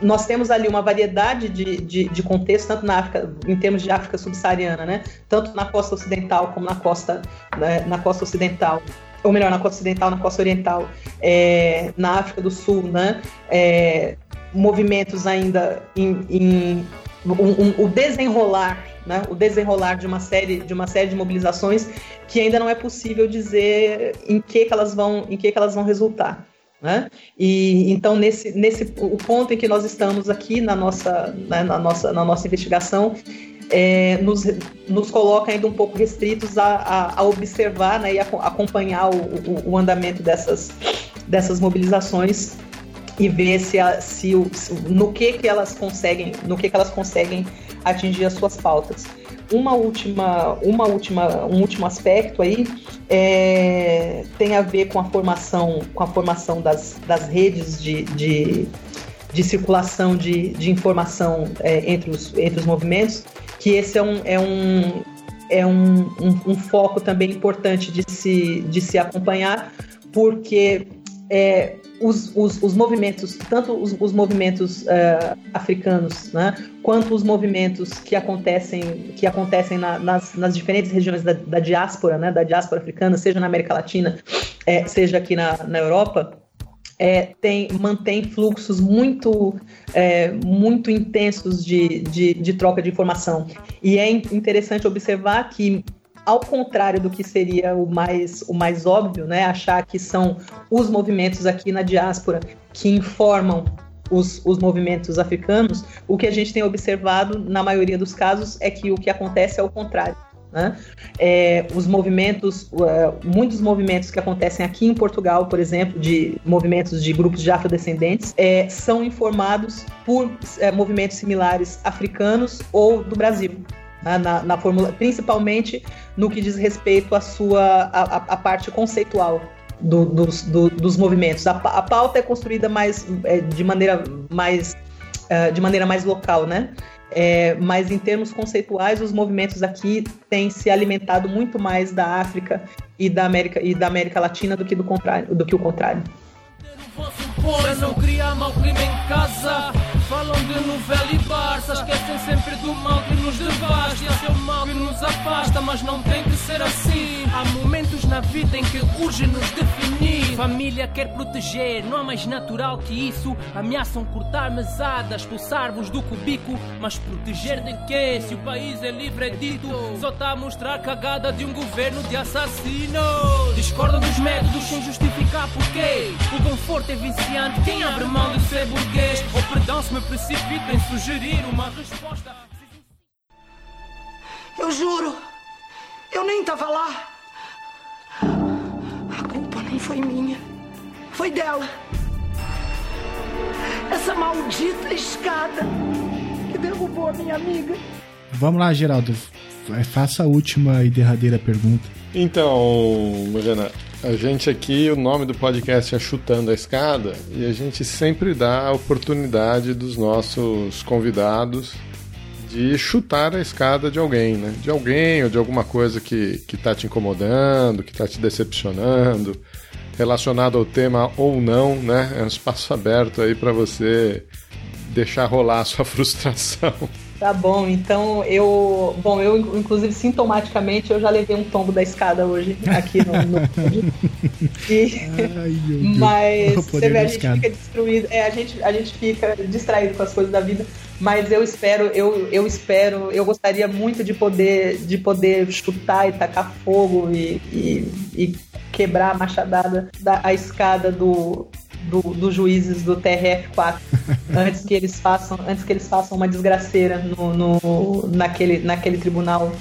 nós temos ali uma variedade de, de, de contextos, tanto na África, em termos de África subsaariana, né, tanto na costa ocidental como na costa, né, na costa ocidental, ou melhor, na costa ocidental, na costa oriental, é, na África do Sul, né, é, movimentos ainda em, em um, um, o desenrolar, né, o desenrolar de uma série de uma série de mobilizações que ainda não é possível dizer em que, que elas vão em que, que elas vão resultar. Né? E então nesse, nesse o ponto em que nós estamos aqui na nossa, né, na nossa, na nossa investigação é, nos, nos coloca ainda um pouco restritos a, a, a observar né, e a, acompanhar o, o, o, andamento dessas, dessas mobilizações e ver se, a, se, o, no que que elas conseguem no que que elas conseguem atingir as suas pautas uma última uma última um último aspecto aí é, tem a ver com a formação com a formação das, das redes de, de, de circulação de, de informação é, entre, os, entre os movimentos que esse é um, é um é um, um, um foco também importante de se, de se acompanhar, porque é, os, os, os, movimentos, tanto os, os movimentos uh, africanos, né, quanto os movimentos que acontecem, que acontecem na, nas, nas, diferentes regiões da, da, diáspora, né, da diáspora africana, seja na América Latina, é, seja aqui na, na Europa, é, tem, mantém fluxos muito, é, muito intensos de, de, de troca de informação. E é interessante observar que ao contrário do que seria o mais, o mais óbvio, né? Achar que são os movimentos aqui na diáspora que informam os, os movimentos africanos, o que a gente tem observado na maioria dos casos é que o que acontece é o contrário. Né? É, os movimentos, uh, muitos movimentos que acontecem aqui em Portugal, por exemplo, de movimentos de grupos de afrodescendentes, é, são informados por é, movimentos similares africanos ou do Brasil né, na, na fórmula, principalmente no que diz respeito à sua a, a parte conceitual do, dos, do, dos movimentos. A, a, pauta é construída mais é, de maneira mais uh, de maneira mais local, né? É, mas em termos conceituais, os movimentos aqui têm se alimentado muito mais da África e da América e da América Latina do que do contrário, do que o contrário. não mal clima em casa. Falam de novela e Barça, esquecem sempre do mal que nos devasta. E é o mal que nos afasta, mas não tem que ser assim. Há momentos na vida em que urge nos definir. Família quer proteger, não há mais natural que isso. Ameaçam cortar mesadas, expulsar-vos do cubico. Mas proteger de quê? Se o país é livre, é dito. Só está a mostrar cagada de um governo de assassinos. Discordam dos métodos sem justificar porquê. O conforto é viciante, quem abre mão de ser burguês? Ou perdão se me precipito em sugerir uma resposta. Eu juro, eu nem estava lá. A culpa nem foi minha, foi dela. Essa maldita escada que derrubou a minha amiga. Vamos lá, Geraldo. Faça a última e derradeira pergunta. Então, Mariana, a gente aqui, o nome do podcast é Chutando a Escada e a gente sempre dá a oportunidade dos nossos convidados de chutar a escada de alguém, né? De alguém ou de alguma coisa que, que tá te incomodando, que tá te decepcionando. relacionado ao tema ou não, né? É um espaço aberto aí para você deixar rolar a sua frustração. Tá bom, então eu. Bom, eu, inclusive, sintomaticamente, eu já levei um tombo da escada hoje aqui no. no e, Ai, mas você vê, a gente fica destruído. É, a gente, a gente fica distraído com as coisas da vida. Mas eu espero, eu, eu espero, eu gostaria muito de poder, de poder chutar e tacar fogo e, e, e quebrar a machadada da a escada do, do, dos juízes do TRF4 antes que eles façam antes que eles façam uma desgraceira no, no naquele, naquele tribunal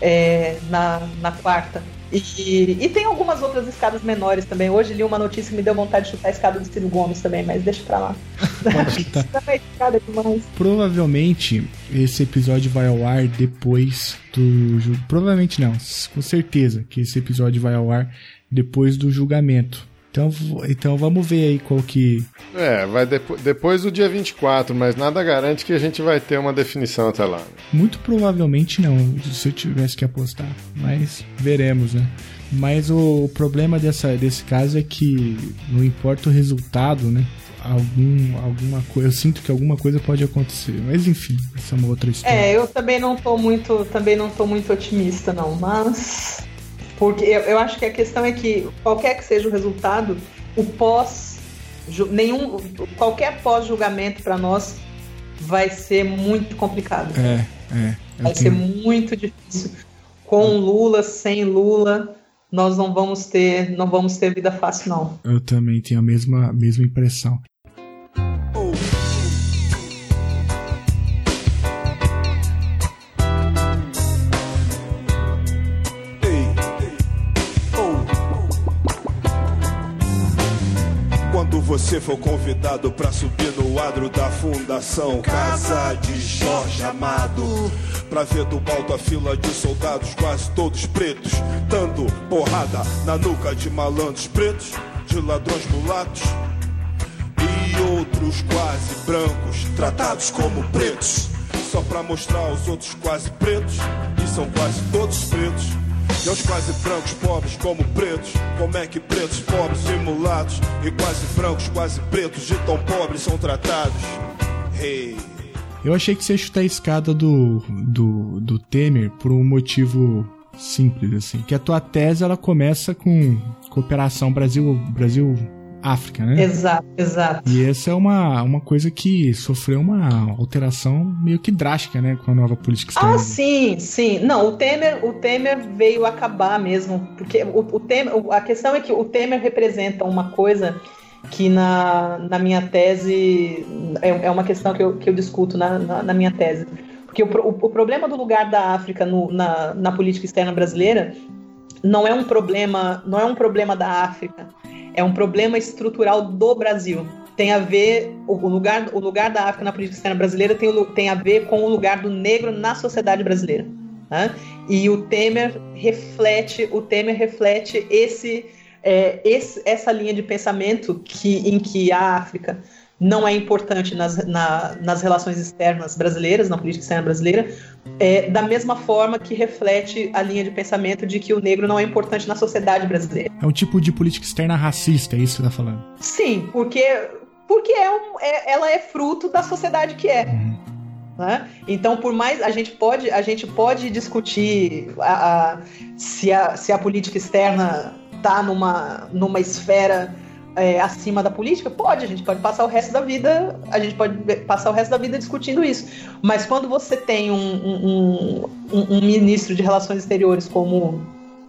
é, na, na quarta e, e tem algumas outras escadas menores também. Hoje li uma notícia que me deu vontade de chutar a escada do Ciro Gomes também, mas deixa pra lá. escada demais. Provavelmente esse episódio vai ao ar depois do. Provavelmente não, com certeza que esse episódio vai ao ar depois do julgamento então, então vamos ver aí qual que. É, vai depo depois do dia 24, mas nada garante que a gente vai ter uma definição até lá. Né? Muito provavelmente não, se eu tivesse que apostar. Mas veremos, né? Mas o, o problema dessa, desse caso é que não importa o resultado, né? Algum, alguma coisa. Eu sinto que alguma coisa pode acontecer. Mas enfim, essa é uma outra história. É, eu também não tô muito, também não tô muito otimista, não. Mas porque eu, eu acho que a questão é que, qualquer que seja o resultado, o pós. nenhum Qualquer pós-julgamento para nós vai ser muito complicado. É, é. Vai tenho... ser muito difícil. Com Lula, sem Lula, nós não vamos ter, não vamos ter vida fácil, não. Eu também tenho a mesma, mesma impressão. Você for convidado para subir no adro da Fundação Casa de Jorge Amado, pra ver do alto a fila de soldados quase todos pretos, dando porrada na nuca de malandros pretos, de ladrões mulatos e outros quase brancos, tratados como pretos, só pra mostrar aos outros quase pretos, e são quase todos pretos e aos quase brancos pobres como pretos, como é que pretos pobres simulados e quase brancos quase pretos de tão pobres são tratados? Hey. Eu achei que você ia chutar a escada do, do, do Temer por um motivo simples, assim. Que a tua tese, ela começa com cooperação Brasil, Brasil África, né? Exato, exato. E essa é uma, uma coisa que sofreu uma alteração meio que drástica, né, com a nova política externa. Ah, sim, sim. Não, o Temer, o Temer veio acabar mesmo, porque o, o Temer, a questão é que o Temer representa uma coisa que na, na minha tese é, é uma questão que eu, que eu discuto na, na, na minha tese. Porque o, o, o, problema do lugar da África no, na, na política externa brasileira não é um problema, não é um problema da África é um problema estrutural do Brasil. Tem a ver, o lugar, o lugar da África na política externa brasileira tem, tem a ver com o lugar do negro na sociedade brasileira. Né? E o Temer reflete, o Temer reflete esse, é, esse, essa linha de pensamento que, em que a África não é importante nas, na, nas relações externas brasileiras, na política externa brasileira, é, da mesma forma que reflete a linha de pensamento de que o negro não é importante na sociedade brasileira. É um tipo de política externa racista, é isso que você está falando? Sim, porque, porque é um, é, ela é fruto da sociedade que é. Uhum. Né? Então, por mais a gente pode, a gente pode discutir a, a, se, a, se a política externa está numa, numa esfera é, acima da política? Pode, a gente pode passar o resto da vida, a gente pode passar o resto da vida discutindo isso. Mas quando você tem um, um, um, um ministro de relações exteriores como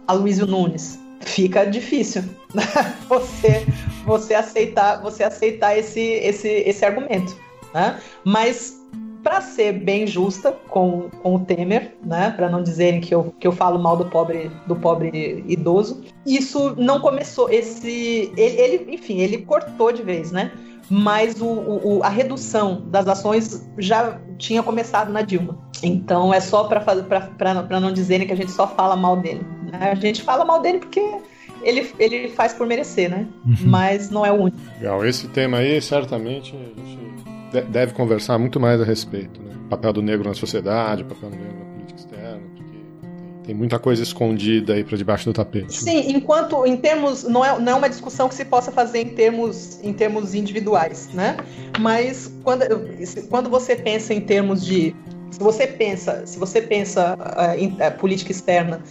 Aloysio Nunes, fica difícil você, você aceitar, você aceitar esse, esse, esse argumento. Né? Mas para ser bem justa com, com o Temer, né, para não dizerem que eu, que eu falo mal do pobre do pobre idoso, isso não começou esse ele, ele enfim, ele cortou de vez, né? Mas o, o, a redução das ações já tinha começado na Dilma. Então é só para não dizerem que a gente só fala mal dele. Né? A gente fala mal dele porque ele, ele faz por merecer, né? Uhum. Mas não é o único. Legal, esse tema aí certamente a gente deve conversar muito mais a respeito. Né? O papel do negro na sociedade, o papel do negro na política externa, porque tem, muita coisa escondida aí para debaixo do tapete. Sim, enquanto em termos não é, não é uma discussão que se possa fazer em termos em termos individuais, né? Mas quando, quando você pensa em termos de se você pensa se você pensa uh, em uh, política externa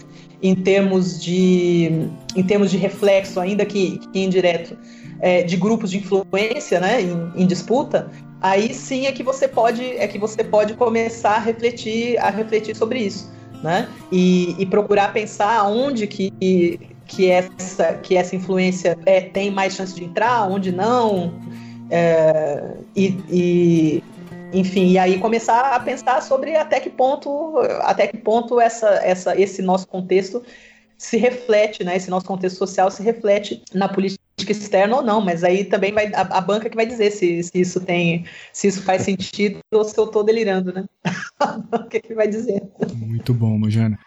em termos de em termos de reflexo ainda que, que indireto é, de grupos de influência, né, em, em disputa, aí sim é que você pode é que você pode começar a refletir a refletir sobre isso né? E, e procurar pensar onde que que essa que essa influência é, tem mais chance de entrar onde não é, e, e, enfim e aí começar a pensar sobre até que ponto até que ponto essa, essa esse nosso contexto se reflete né? Esse nosso contexto social se reflete na política externa ou não, mas aí também vai a, a banca que vai dizer se, se, isso tem, se isso faz sentido ou se eu estou delirando, né? a banca que vai dizer. Muito bom, Mojana.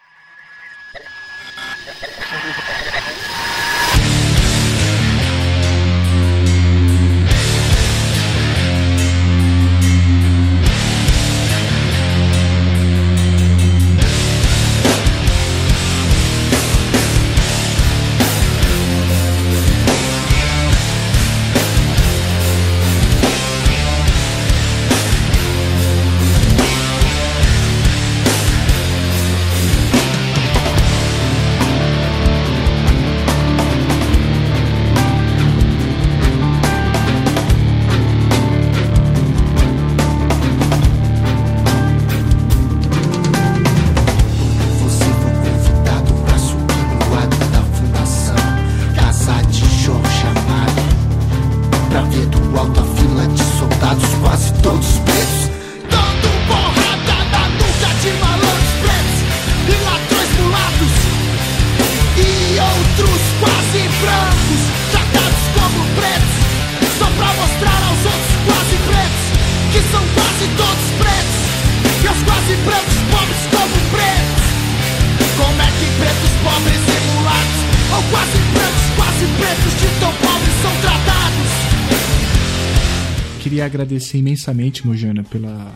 Agradecer imensamente, Mojana, pela,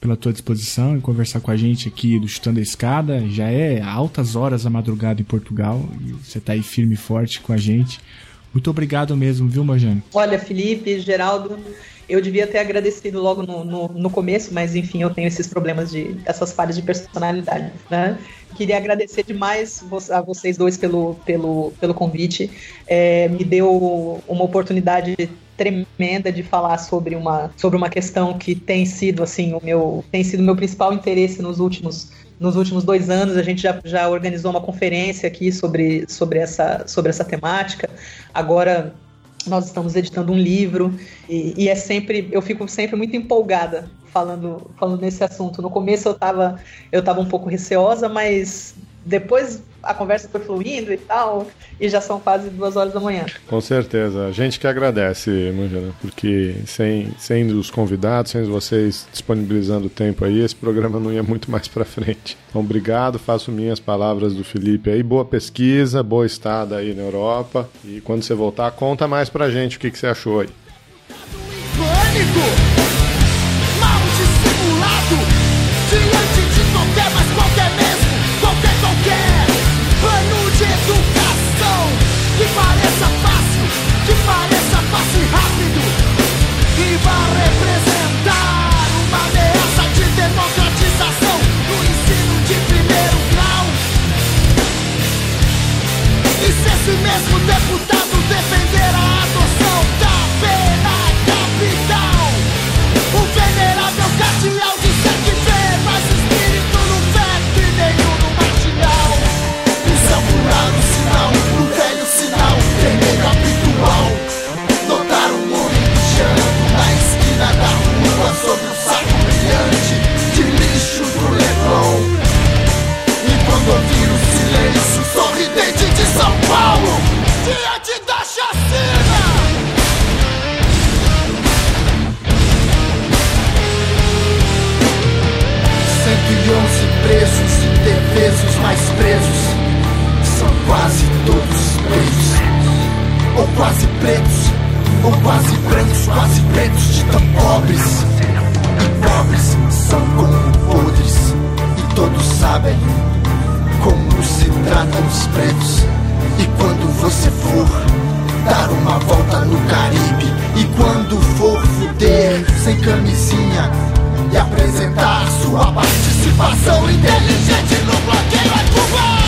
pela tua disposição em conversar com a gente aqui do Chutando a Escada. Já é altas horas da madrugada em Portugal e você está aí firme e forte com a gente. Muito obrigado mesmo, viu, Mojana? Olha, Felipe, Geraldo, eu devia ter agradecido logo no, no, no, começo, mas enfim, eu tenho esses problemas de essas falhas de personalidade, né? Queria agradecer demais a vocês dois pelo, pelo, pelo convite. É, me deu uma oportunidade tremenda de falar sobre uma, sobre uma questão que tem sido assim o meu tem sido meu principal interesse nos últimos nos últimos dois anos. A gente já, já organizou uma conferência aqui sobre, sobre, essa, sobre essa temática. Agora nós estamos editando um livro e, e, é sempre eu fico sempre muito empolgada falando falando nesse assunto. No começo eu estava eu tava um pouco receosa mas depois a conversa foi fluindo e tal, e já são quase duas horas da manhã. Com certeza. A gente que agradece, Mangela, porque sem, sem os convidados, sem vocês disponibilizando o tempo aí, esse programa não ia muito mais para frente. Então, obrigado, faço minhas palavras do Felipe aí. Boa pesquisa, boa estada aí na Europa. E quando você voltar, conta mais pra gente o que, que você achou aí. Pânico! Se esse mesmo presos e defesos mais presos. São quase todos pretos Ou quase pretos Ou quase brancos, quase pretos De tão pobres. E pobres são como podres. E todos sabem como se tratam os pretos. E quando você for dar uma volta no Caribe, e quando for fuder sem camisinha e apresentar sua participação inteligente no bloqueio é Cuba!